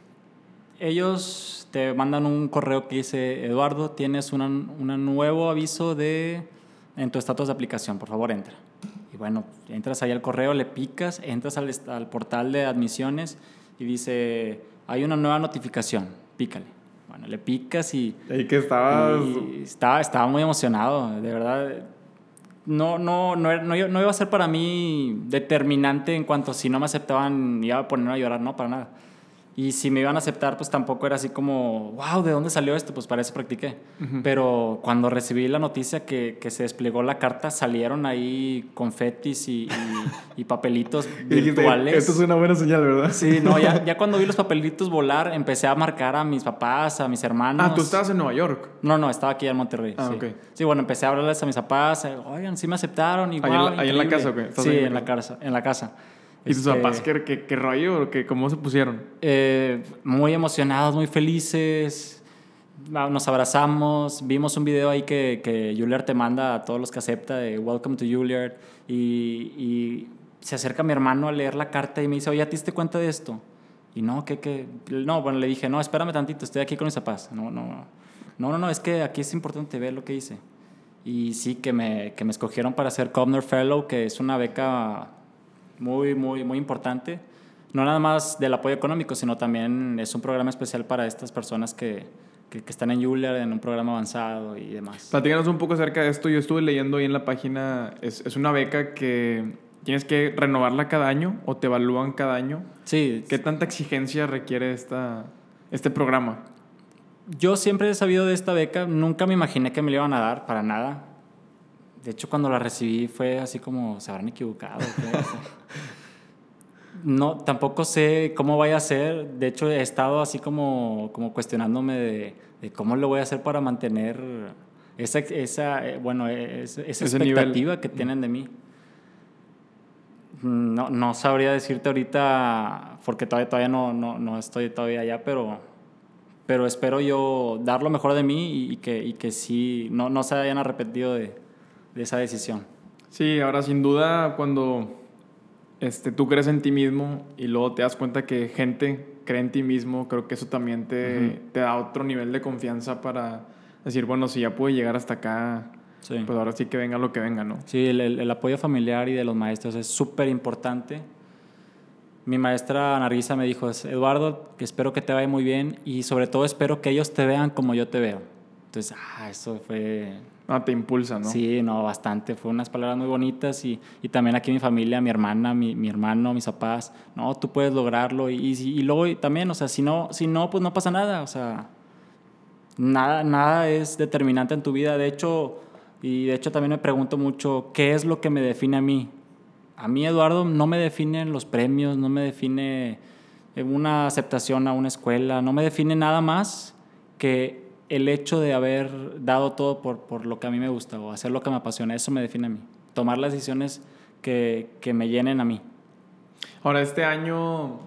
Ellos te mandan un correo que dice, Eduardo, tienes un nuevo aviso de, en tu estatus de aplicación, por favor entra. Y bueno, entras ahí al correo, le picas, entras al, al portal de admisiones y dice, hay una nueva notificación, pícale. Bueno, le picas y... ¿Y que estabas...? y estaba, estaba muy emocionado, de verdad. No, no, no, no, no iba a ser para mí determinante en cuanto si no me aceptaban iba a ponerme a llorar, no, para nada. Y si me iban a aceptar, pues tampoco era así como, wow, ¿de dónde salió esto? Pues para eso practiqué. Pero cuando recibí la noticia que, que, se desplegó la carta, salieron ahí confetis y, y, y papelitos virtuales. Esto es una buena señal, ¿verdad? Sí, no, ya, ya cuando vi los papelitos volar, empecé a marcar a mis papás, a mis hermanos. Ah, tú estabas en Nueva York. No, no, estaba aquí en Monterrey. Ah, sí. ok. Sí, bueno, empecé a hablarles a mis papás, oigan, sí me aceptaron. Y, Ahí en la- ahí en la increíble". casa, ¿o qué? ¿Estás Sí, en la casa. En la casa. ¿Y tus Este, papás qué, qué, qué rollo? ¿Qué, ¿Cómo se pusieron? eh, muy emocionados, muy felices. Ah, Nos abrazamos, vimos un video ahí que, que Juilliard te manda a todos los que acepta de Welcome to Juilliard y, y se acerca mi hermano a leer la carta y me dice, oye, ¿te diste cuenta de esto? Y no, ¿qué, qué? No, bueno, le dije, no, espérame tantito, estoy aquí con mis papás. No, no, no, no, no, es que aquí es importante ver lo que hice. Y sí, que me, que me escogieron para ser Kovner Fellow, que es una beca muy, muy, muy importante. No nada más del apoyo económico, sino también es un programa especial para estas personas que, que, que están en Juilliard, en un programa avanzado y demás. Platícanos un poco acerca de esto. Yo estuve leyendo ahí en la página. Es, es una beca que tienes que renovarla cada año o te evalúan cada año. Sí, ¿Qué tanta exigencia requiere esta, este programa? yo siempre he sabido de esta beca, nunca me imaginé que me la iban a dar, para nada. De hecho, cuando la recibí fue así como, se habrán equivocado. no, tampoco sé cómo vaya a ser. De hecho, he estado así como, como cuestionándome de, de cómo lo voy a hacer para mantener esa, esa eh, bueno, esa, esa nivel. expectativa que tienen de mí. No, no sabría decirte ahorita, porque todavía, todavía no, no, no estoy todavía allá, pero, pero espero yo dar lo mejor de mí y, y que, y que sí, no, no se hayan arrepentido de, de esa decisión. Sí, ahora sin duda cuando este, tú crees en ti mismo y luego te das cuenta que gente cree en ti mismo, creo que eso también te, te da otro nivel de confianza para decir, bueno, si ya pude llegar hasta acá, Sí. pues ahora sí que venga lo que venga, ¿no? Sí, el, el- apoyo familiar y de los maestros es súper importante. Mi maestra Nargisa me dijo, Eduardo, que espero que te vaya muy bien y sobre todo espero que ellos te vean como yo te veo. Entonces, ah, eso fue... Ah, te impulsa, ¿no? Sí, no, bastante. Fue unas palabras muy bonitas y, y también aquí mi familia, mi hermana, mi, mi hermano, mis papás. No, tú puedes lograrlo. Y, y, y luego también, o sea, si no, si no, pues no pasa nada. O sea, nada, nada es determinante en tu vida. De hecho, y de hecho también me pregunto mucho, ¿qué es lo que me define a mí? A mí, Eduardo, no me definen los premios, no me define una aceptación a una escuela, no me define nada más que el hecho de haber dado todo por, por lo que a mí me gusta o hacer lo que me apasiona. Eso me define a mí. Tomar las decisiones que, que me llenen a mí. Ahora, este año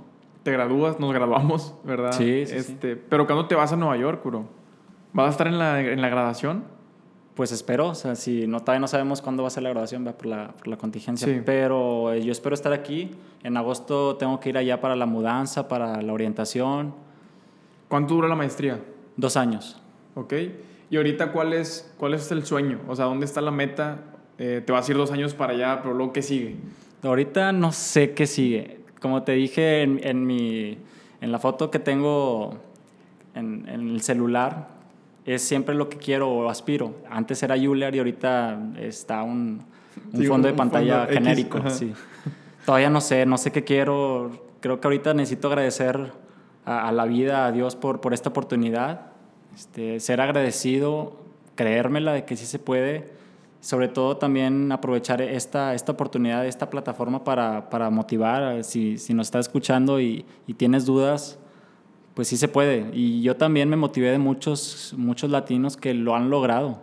te gradúas, nos graduamos, ¿verdad? Sí, sí, sí. este, Pero ¿cuándo te vas a Nueva York, bro? ¿Vas a estar en la, en la graduación? Pues espero, o sea, si no, todavía no sabemos cuándo va a ser la graduación ¿verdad? por la, por la contingencia, Sí. pero eh, yo espero estar aquí. En agosto tengo que ir allá para la mudanza, para la orientación. ¿Cuánto dura la maestría? Dos años. ¿Ok? Y ahorita, ¿cuál es, cuál es el sueño? O sea, ¿dónde está la meta? Eh, te vas a ir dos años para allá, pero luego, ¿qué sigue? Ahorita no sé qué sigue. Como te dije en, en mi, en la foto que tengo en, en el celular, es siempre lo que quiero o aspiro. Antes era Juilliard y ahorita está un, un Sí, fondo un de pantalla fondo genérico. sí. Todavía no sé, no sé qué quiero. Creo que ahorita necesito agradecer a, a la vida, a Dios por, por esta oportunidad. Este, ser agradecido, creérmela de que sí se puede. Sobre todo también aprovechar esta, esta oportunidad, esta plataforma para, para motivar. Si, si nos estás escuchando y, y tienes dudas, pues sí se puede. Y yo también me motivé de muchos, muchos latinos que lo han logrado.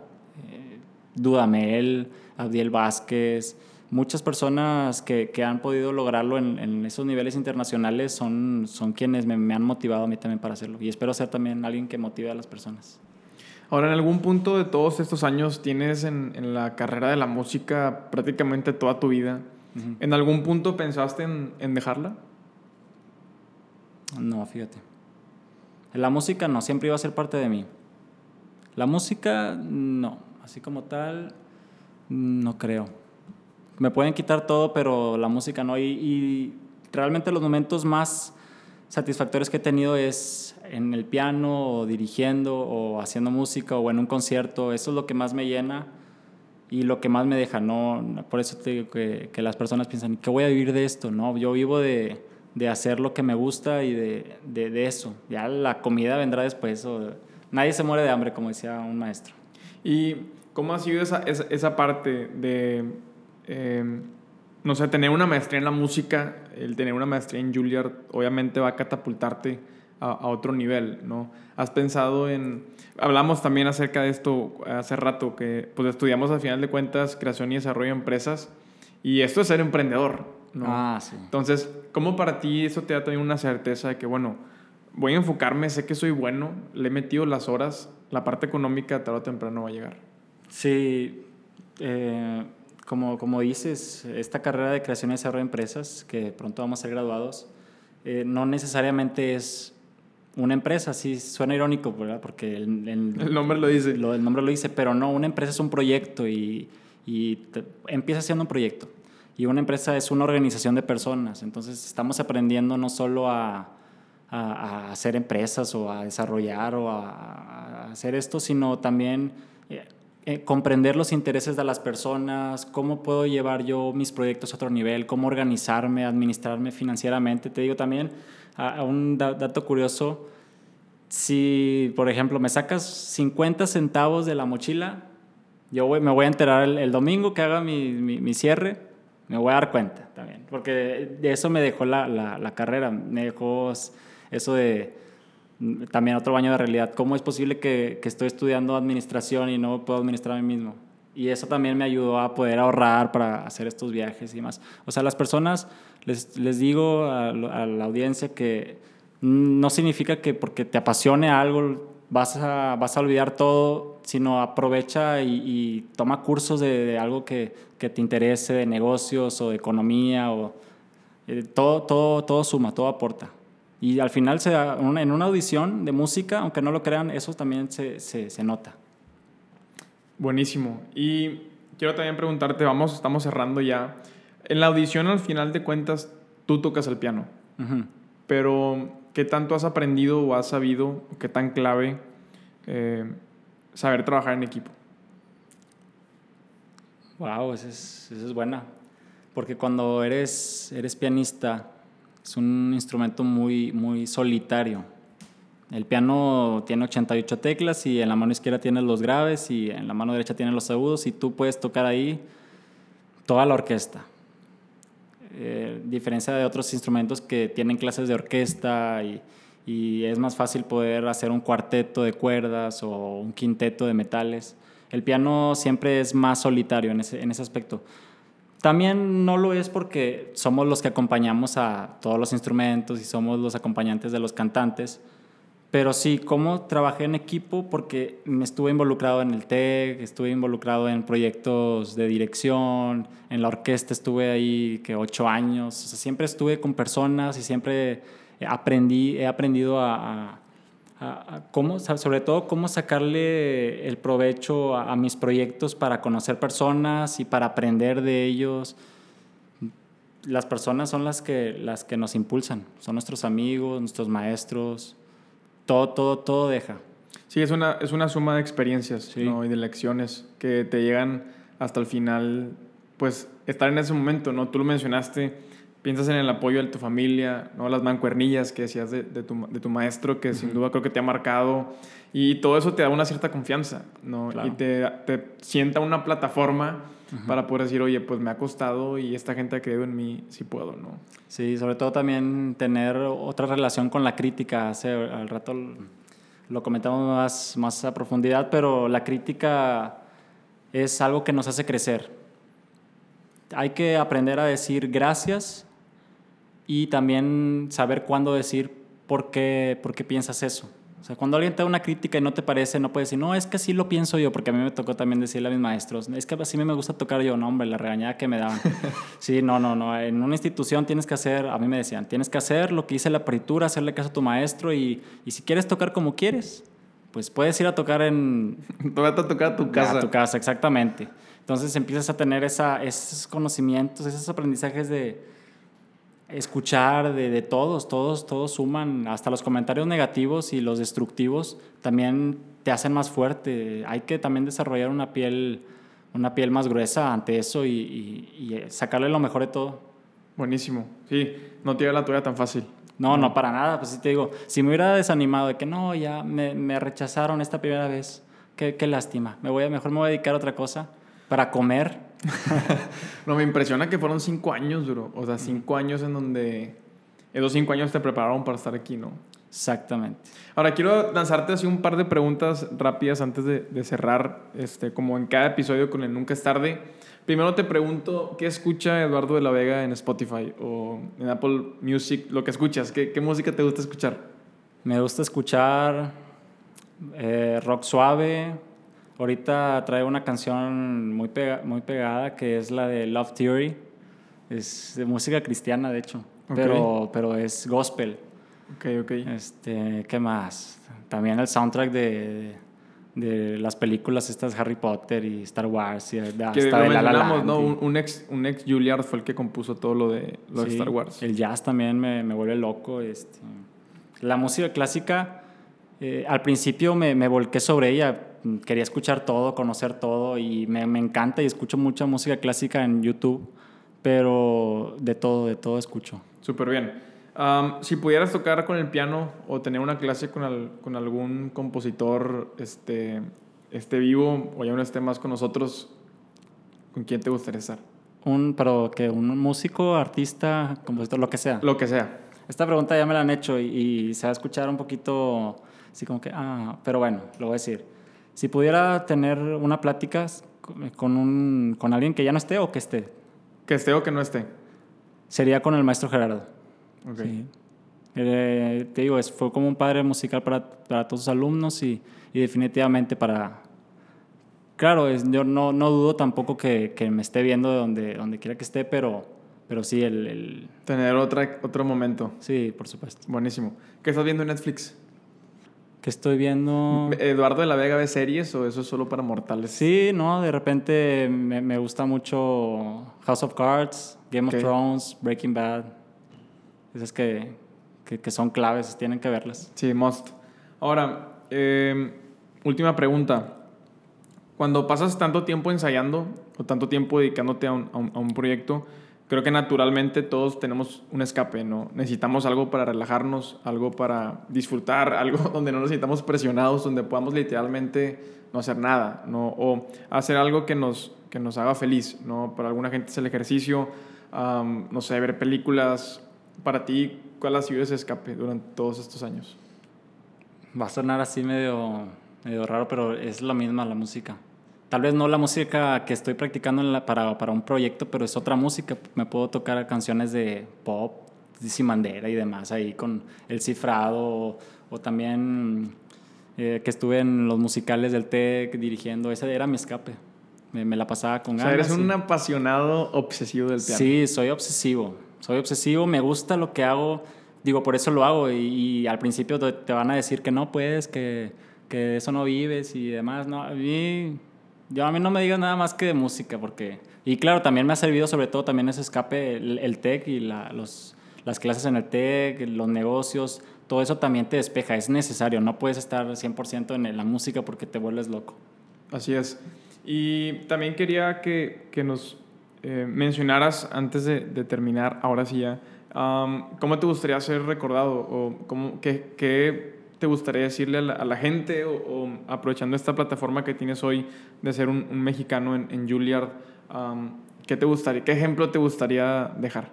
Eh, Dudamel, Abdiel Vázquez, muchas personas que, que han podido lograrlo en, en, esos niveles internacionales son, son quienes me, me, han motivado a mí también para hacerlo. Y espero ser también alguien que motive a las personas. Ahora, en algún punto de todos estos años tienes en, en la carrera de la música prácticamente toda tu vida. Uh -huh. ¿En algún punto pensaste en, en dejarla? No, fíjate. La música no, siempre iba a ser parte de mí. La música, no. Así como tal, no creo. Me pueden quitar todo, pero la música no. Y, realmente los momentos más satisfactorios que he tenido es en el piano, o dirigiendo, o haciendo música, o en un concierto. Eso es lo que más me llena y lo que más me deja. No, por eso te digo que, que las personas piensan, ¿qué voy a vivir de esto? No, yo vivo de, de hacer lo que me gusta y de, de, de, eso. Ya la comida vendrá después. O, nadie se muere de hambre, como decía un maestro. ¿Y cómo ha sido esa, esa, esa parte de, eh, no sé, tener una maestría en la música, el tener una maestría en Juilliard, obviamente va a catapultarte a, a otro nivel, ¿no? ¿Has pensado en... Hablamos también acerca de esto hace rato, que pues estudiamos al final de cuentas creación y desarrollo de empresas, y esto es ser emprendedor, ¿no? Ah, sí. Entonces, ¿cómo para ti eso te da también una certeza de que, bueno, voy a enfocarme, sé que soy bueno, le he metido las horas, la parte económica tarde o temprano va a llegar? Sí, eh, como, como dices, esta carrera de creación y desarrollo de empresas, que pronto vamos a ser graduados, eh, no necesariamente es una empresa, sí suena irónico, ¿verdad? Porque el, el, el nombre lo dice. Lo, el nombre lo dice, pero no, una empresa es un proyecto y, y te, empieza siendo un proyecto. Y una empresa es una organización de personas. Entonces estamos aprendiendo no solo a, a, a hacer empresas o a desarrollar o a, a hacer esto, sino también eh, comprender los intereses de las personas, cómo puedo llevar yo mis proyectos a otro nivel, cómo organizarme, administrarme financieramente. Te digo también, a, un da dato curioso, si por ejemplo me sacas 50 centavos de la mochila, yo me voy a enterar el, domingo que haga mi, mi, mi cierre, me voy a dar cuenta también, porque de eso me dejó la, la, la carrera, me dejó eso de también otro baño de realidad, cómo es posible que, que, estoy estudiando administración y no puedo administrar a mí mismo. Y eso también me ayudó a poder ahorrar para hacer estos viajes y más. O sea, las personas, les, les digo a, a la audiencia que no significa que porque te apasione algo vas a, vas a olvidar todo, sino aprovecha y, y toma cursos de, de algo que, que, te interese, de negocios o de economía, o, eh, todo, todo, todo suma, todo aporta. Y al final, se en una audición de música, aunque no lo crean, eso también se, se, se nota. Buenísimo. Y quiero también preguntarte, vamos, estamos cerrando ya. En la audición, al final de cuentas, tú tocas el piano. Uh -huh. Pero ¿Qué tanto has aprendido o has sabido, o qué tan clave eh, saber trabajar en equipo? Wow, esa es, esa es buena. Porque cuando eres, eres pianista, es un instrumento muy, muy solitario. El piano tiene 88 teclas y en la mano izquierda tienes los graves y en la mano derecha tienes los agudos y tú puedes tocar ahí toda la orquesta eh, diferencia de otros instrumentos que tienen clases de orquesta y, y, es más fácil poder hacer un cuarteto de cuerdas o un quinteto de metales. El piano siempre es más solitario en ese, en ese aspecto. También no lo es porque somos los que acompañamos a todos los instrumentos y somos los acompañantes de los cantantes, pero sí, cómo trabajé en equipo, porque me estuve involucrado en el TEC, estuve involucrado en proyectos de dirección, en la orquesta estuve ahí que ocho años, o sea, siempre estuve con personas y siempre aprendí, he aprendido a, a, a cómo, sobre todo cómo sacarle el provecho a, a mis proyectos para conocer personas y para aprender de ellos las personas son las que, las que nos impulsan, son nuestros amigos, nuestros maestros, todo, todo, todo deja. Sí, es una, es una suma de experiencias sí. ¿no? y de lecciones que te llegan hasta el final, pues estar en ese momento, ¿no? Tú lo mencionaste, piensas en el apoyo de tu familia, ¿no? Las mancuernillas que decías de, de, tu, de tu, maestro, que sin duda creo que te ha marcado. Y todo eso te da una cierta confianza, ¿no? Y te, te, sienta una plataforma para poder decir, oye, pues me ha costado y esta gente ha creído en mí, si puedo, ¿no? Sí, sobre todo también tener otra relación con la crítica. Hace al rato lo comentamos más, más a profundidad, pero la crítica es algo que nos hace crecer. Hay que aprender a decir gracias y también saber cuándo decir por qué, por qué piensas eso. O sea, cuando alguien te da una crítica y no te parece, no puedes decir, no, es que así lo pienso yo, porque a mí me tocó también decirle a mis maestros, es que así me gusta tocar yo, no, hombre, la regañada que me daban. sí, no, no, no, en una institución tienes que hacer, a mí me decían, tienes que hacer lo que dice la partitura, hacerle caso a tu maestro y, y si quieres tocar como quieres, pues puedes ir a tocar en... Te a tocar a tu casa. A tu casa, exactamente. Entonces empiezas a tener esa, esos conocimientos, esos aprendizajes de escuchar de, de, todos, todos, todos suman, hasta los comentarios negativos y los destructivos también te hacen más fuerte. Hay que también desarrollar una piel, una piel más gruesa ante eso y, y, sacarle lo mejor de todo. Buenísimo, sí, no te la tuya tan fácil. No, no, para nada, pues sí te digo, si me hubiera desanimado de que no, ya me, me rechazaron esta primera vez, qué, qué lástima, me voy a, mejor me voy a dedicar a otra cosa para comer no, me impresiona que fueron cinco años, bro. O sea, cinco años en donde esos cinco años te prepararon para estar aquí, ¿no? Exactamente. Ahora, quiero lanzarte así un par de preguntas rápidas antes de, de, cerrar, este, como en cada episodio con el Nunca es tarde. Primero te pregunto, ¿qué escucha Eduardo de la Vega en Spotify o en Apple Music? Lo que escuchas, ¿qué, qué música te gusta escuchar? Me gusta escuchar eh, rock suave, Ahorita traigo una canción muy, muy pegada que es la de Love Theory. Es de música cristiana, de hecho. Pero, pero es gospel. Ok, ok. Este, ¿Qué más? También el soundtrack de, de las películas estas Harry Potter y Star Wars y hasta que de La La ¿no? Un, ex, un ex Juilliard fue el que compuso todo lo de, lo de Star Wars. El jazz también me, me vuelve loco. Este. La música clásica, eh, al principio me, me volqué sobre ella quería escuchar todo, conocer todo y me, me encanta y escucho mucha música clásica en YouTube, pero de todo, de todo escucho. Súper bien. si pudieras tocar con el piano o tener una clase con, con algún compositor este, este vivo o ya no esté más con nosotros, ¿con quién te gustaría estar? Un, pero que un músico, artista, compositor, lo que sea. Lo que sea. Esta pregunta ya me la han hecho y, y se va a escuchar un poquito así como que, ah, pero bueno, lo voy a decir. Si pudiera tener una plática con, un, con alguien que ya no esté o que esté. Que esté o que no esté. Sería con el maestro Gerardo. Okay. Eh, te digo, fue como un padre musical para, para todos sus alumnos y, y, definitivamente para... Claro, es, yo no, no dudo tampoco que, que, me esté viendo de donde, donde quiera que esté, pero, pero sí el, el... Tener otra, otro momento. Sí, por supuesto. Buenísimo. ¿Qué estás viendo en Netflix? Que estoy viendo... ¿Eduardo de la Vega ve series o eso es solo para mortales? Sí, no, de repente me, me gusta mucho House of Cards, Game of Thrones, Breaking Bad. Esas que, que, que, son claves, tienen que verlas. Sí, must. Ahora, em, última pregunta. Cuando pasas tanto tiempo ensayando o tanto tiempo dedicándote a un, a un, a un proyecto, creo que naturalmente todos tenemos un escape, ¿no? Necesitamos algo para relajarnos, algo para disfrutar, algo donde no nos sintamos presionados, donde podamos literalmente no hacer nada, ¿no? O hacer algo que nos, que nos haga feliz, ¿no? Para alguna gente es el ejercicio, no sé, ver películas. Para ti, ¿cuál ha sido ese escape durante todos estos años? Va a sonar así medio, medio raro, pero es la misma la música. Tal vez no la música que estoy practicando para, para, un proyecto, pero es otra música. Me puedo tocar canciones de pop, Dizzy Mandera y demás ahí con el cifrado o, también eh, que estuve en los musicales del TEC dirigiendo. Ese era mi escape. Me, me la pasaba con ganas. O sea, eres un apasionado obsesivo del piano. Sí, soy obsesivo. Soy obsesivo, me gusta lo que hago. Digo, por eso lo hago. Y, al principio te, te, van a decir que no puedes, que, que eso no vives y demás. No, a mí yo a mí no me digas nada más que de música, porque... Y claro, también me ha servido sobre todo también ese escape, el, el TEC y la, los, las clases en el TEC, los negocios, todo eso también te despeja, es necesario, no puedes estar 100% en la música porque te vuelves loco. Así es. Y también quería que, que nos eh, mencionaras antes de, terminar, ahora sí ya, ¿cómo te gustaría ser recordado? ¿O cómo, qué, te gustaría decirle a la, gente? O, aprovechando esta plataforma que tienes hoy de ser un, mexicano en, en Juilliard, ¿qué, te gustaría, ¿qué ejemplo te gustaría dejar?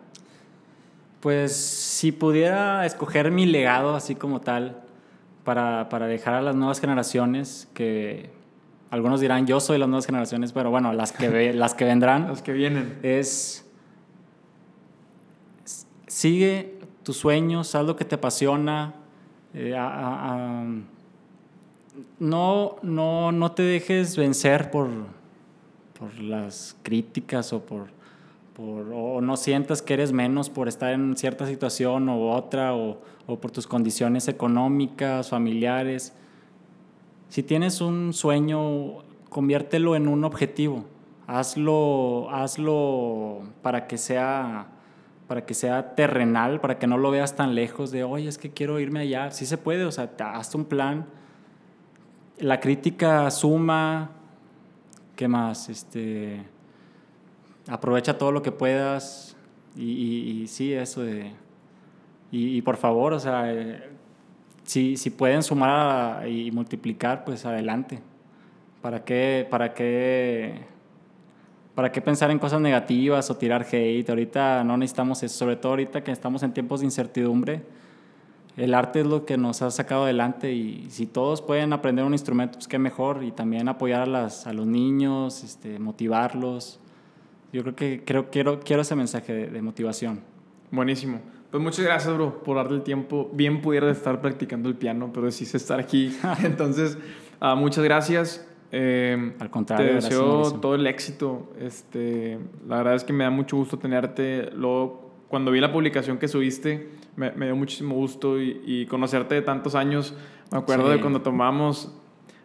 Pues si pudiera escoger mi legado así como tal para, para dejar a las nuevas generaciones que algunos dirán yo soy las nuevas generaciones, pero bueno, las que, las que vendrán. las que vienen. Es. Sigue tus sueños, haz lo que te apasiona. Eh, no, no, no te dejes vencer por, por las críticas o por, por, o no sientas que eres menos por estar en cierta situación u otra o, o por tus condiciones económicas, familiares si tienes un sueño, conviértelo en un objetivo. Hazlo, hazlo para que sea para que sea terrenal, para que no lo veas tan lejos de, oye, es que quiero irme allá. Sí se puede, o sea, haz un plan. La crítica suma, ¿qué más? Este, aprovecha todo lo que puedas y, sí, eso de... Y, por favor, o sea, si, si pueden sumar y multiplicar, pues adelante. ¿Para qué, para qué, para qué pensar en cosas negativas o tirar hate? Ahorita no necesitamos eso, sobre todo ahorita que estamos en tiempos de incertidumbre. El arte es lo que nos ha sacado adelante y si todos pueden aprender un instrumento, pues qué mejor. Y también apoyar a, las, a los niños, este, motivarlos. Yo creo que creo, quiero, quiero ese mensaje de, de motivación. Buenísimo. Pues muchas gracias, bro, por darle el tiempo. Bien pudiera estar practicando el piano, pero decidiste estar aquí. Entonces, uh, muchas gracias. Eh, Al contrario, te deseo todo el éxito. Este, la verdad es que me da mucho gusto tenerte. Luego, cuando vi la publicación que subiste, me, dio muchísimo gusto y, conocerte de tantos años. Me acuerdo de cuando tomamos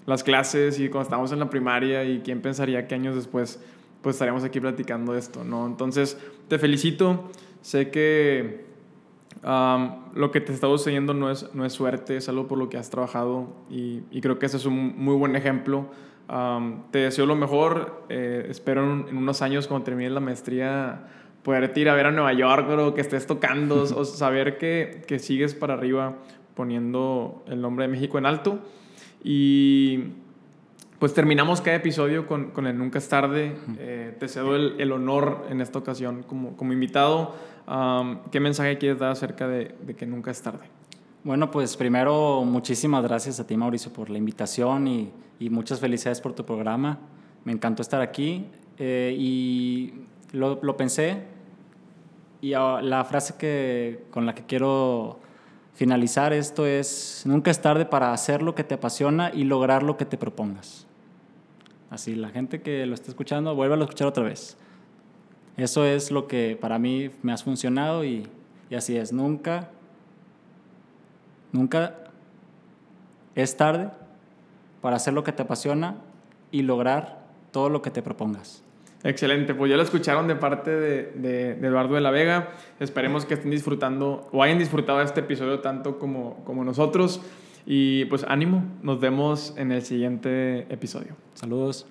las clases y cuando estábamos en la primaria y quién pensaría que años después pues estaríamos aquí platicando esto, ¿no? Entonces, te felicito. Sé que lo que te está sucediendo no es, no es suerte, es algo por lo que has trabajado y, creo que ese es un muy buen ejemplo. Te deseo lo mejor, eh, espero en, unos años cuando termines la maestría poder ir a ver a Nueva York, o que estés tocando, o saber que, que, sigues para arriba poniendo el nombre de México en alto. Y pues terminamos cada episodio con, con el Nunca es tarde. Eh, te cedo el, el, honor en esta ocasión como, como invitado. ¿Qué mensaje quieres dar acerca de, que nunca es tarde? Bueno, pues primero muchísimas gracias a ti Mauricio por la invitación y, muchas felicidades por tu programa. Me encantó estar aquí eh, y lo, pensé y la frase que, con la que quiero finalizar esto es, nunca es tarde para hacer lo que te apasiona y lograr lo que te propongas. Así, la gente que lo está escuchando, vuelve a escuchar otra vez. Eso es lo que para mí me ha funcionado y, así es. Nunca, nunca es tarde para hacer lo que te apasiona y lograr todo lo que te propongas. Excelente, pues ya lo escucharon de parte de, Eduardo de la Vega. Esperemos que estén disfrutando o hayan disfrutado este episodio tanto como, como nosotros. Y pues ánimo, nos vemos en el siguiente episodio. Saludos.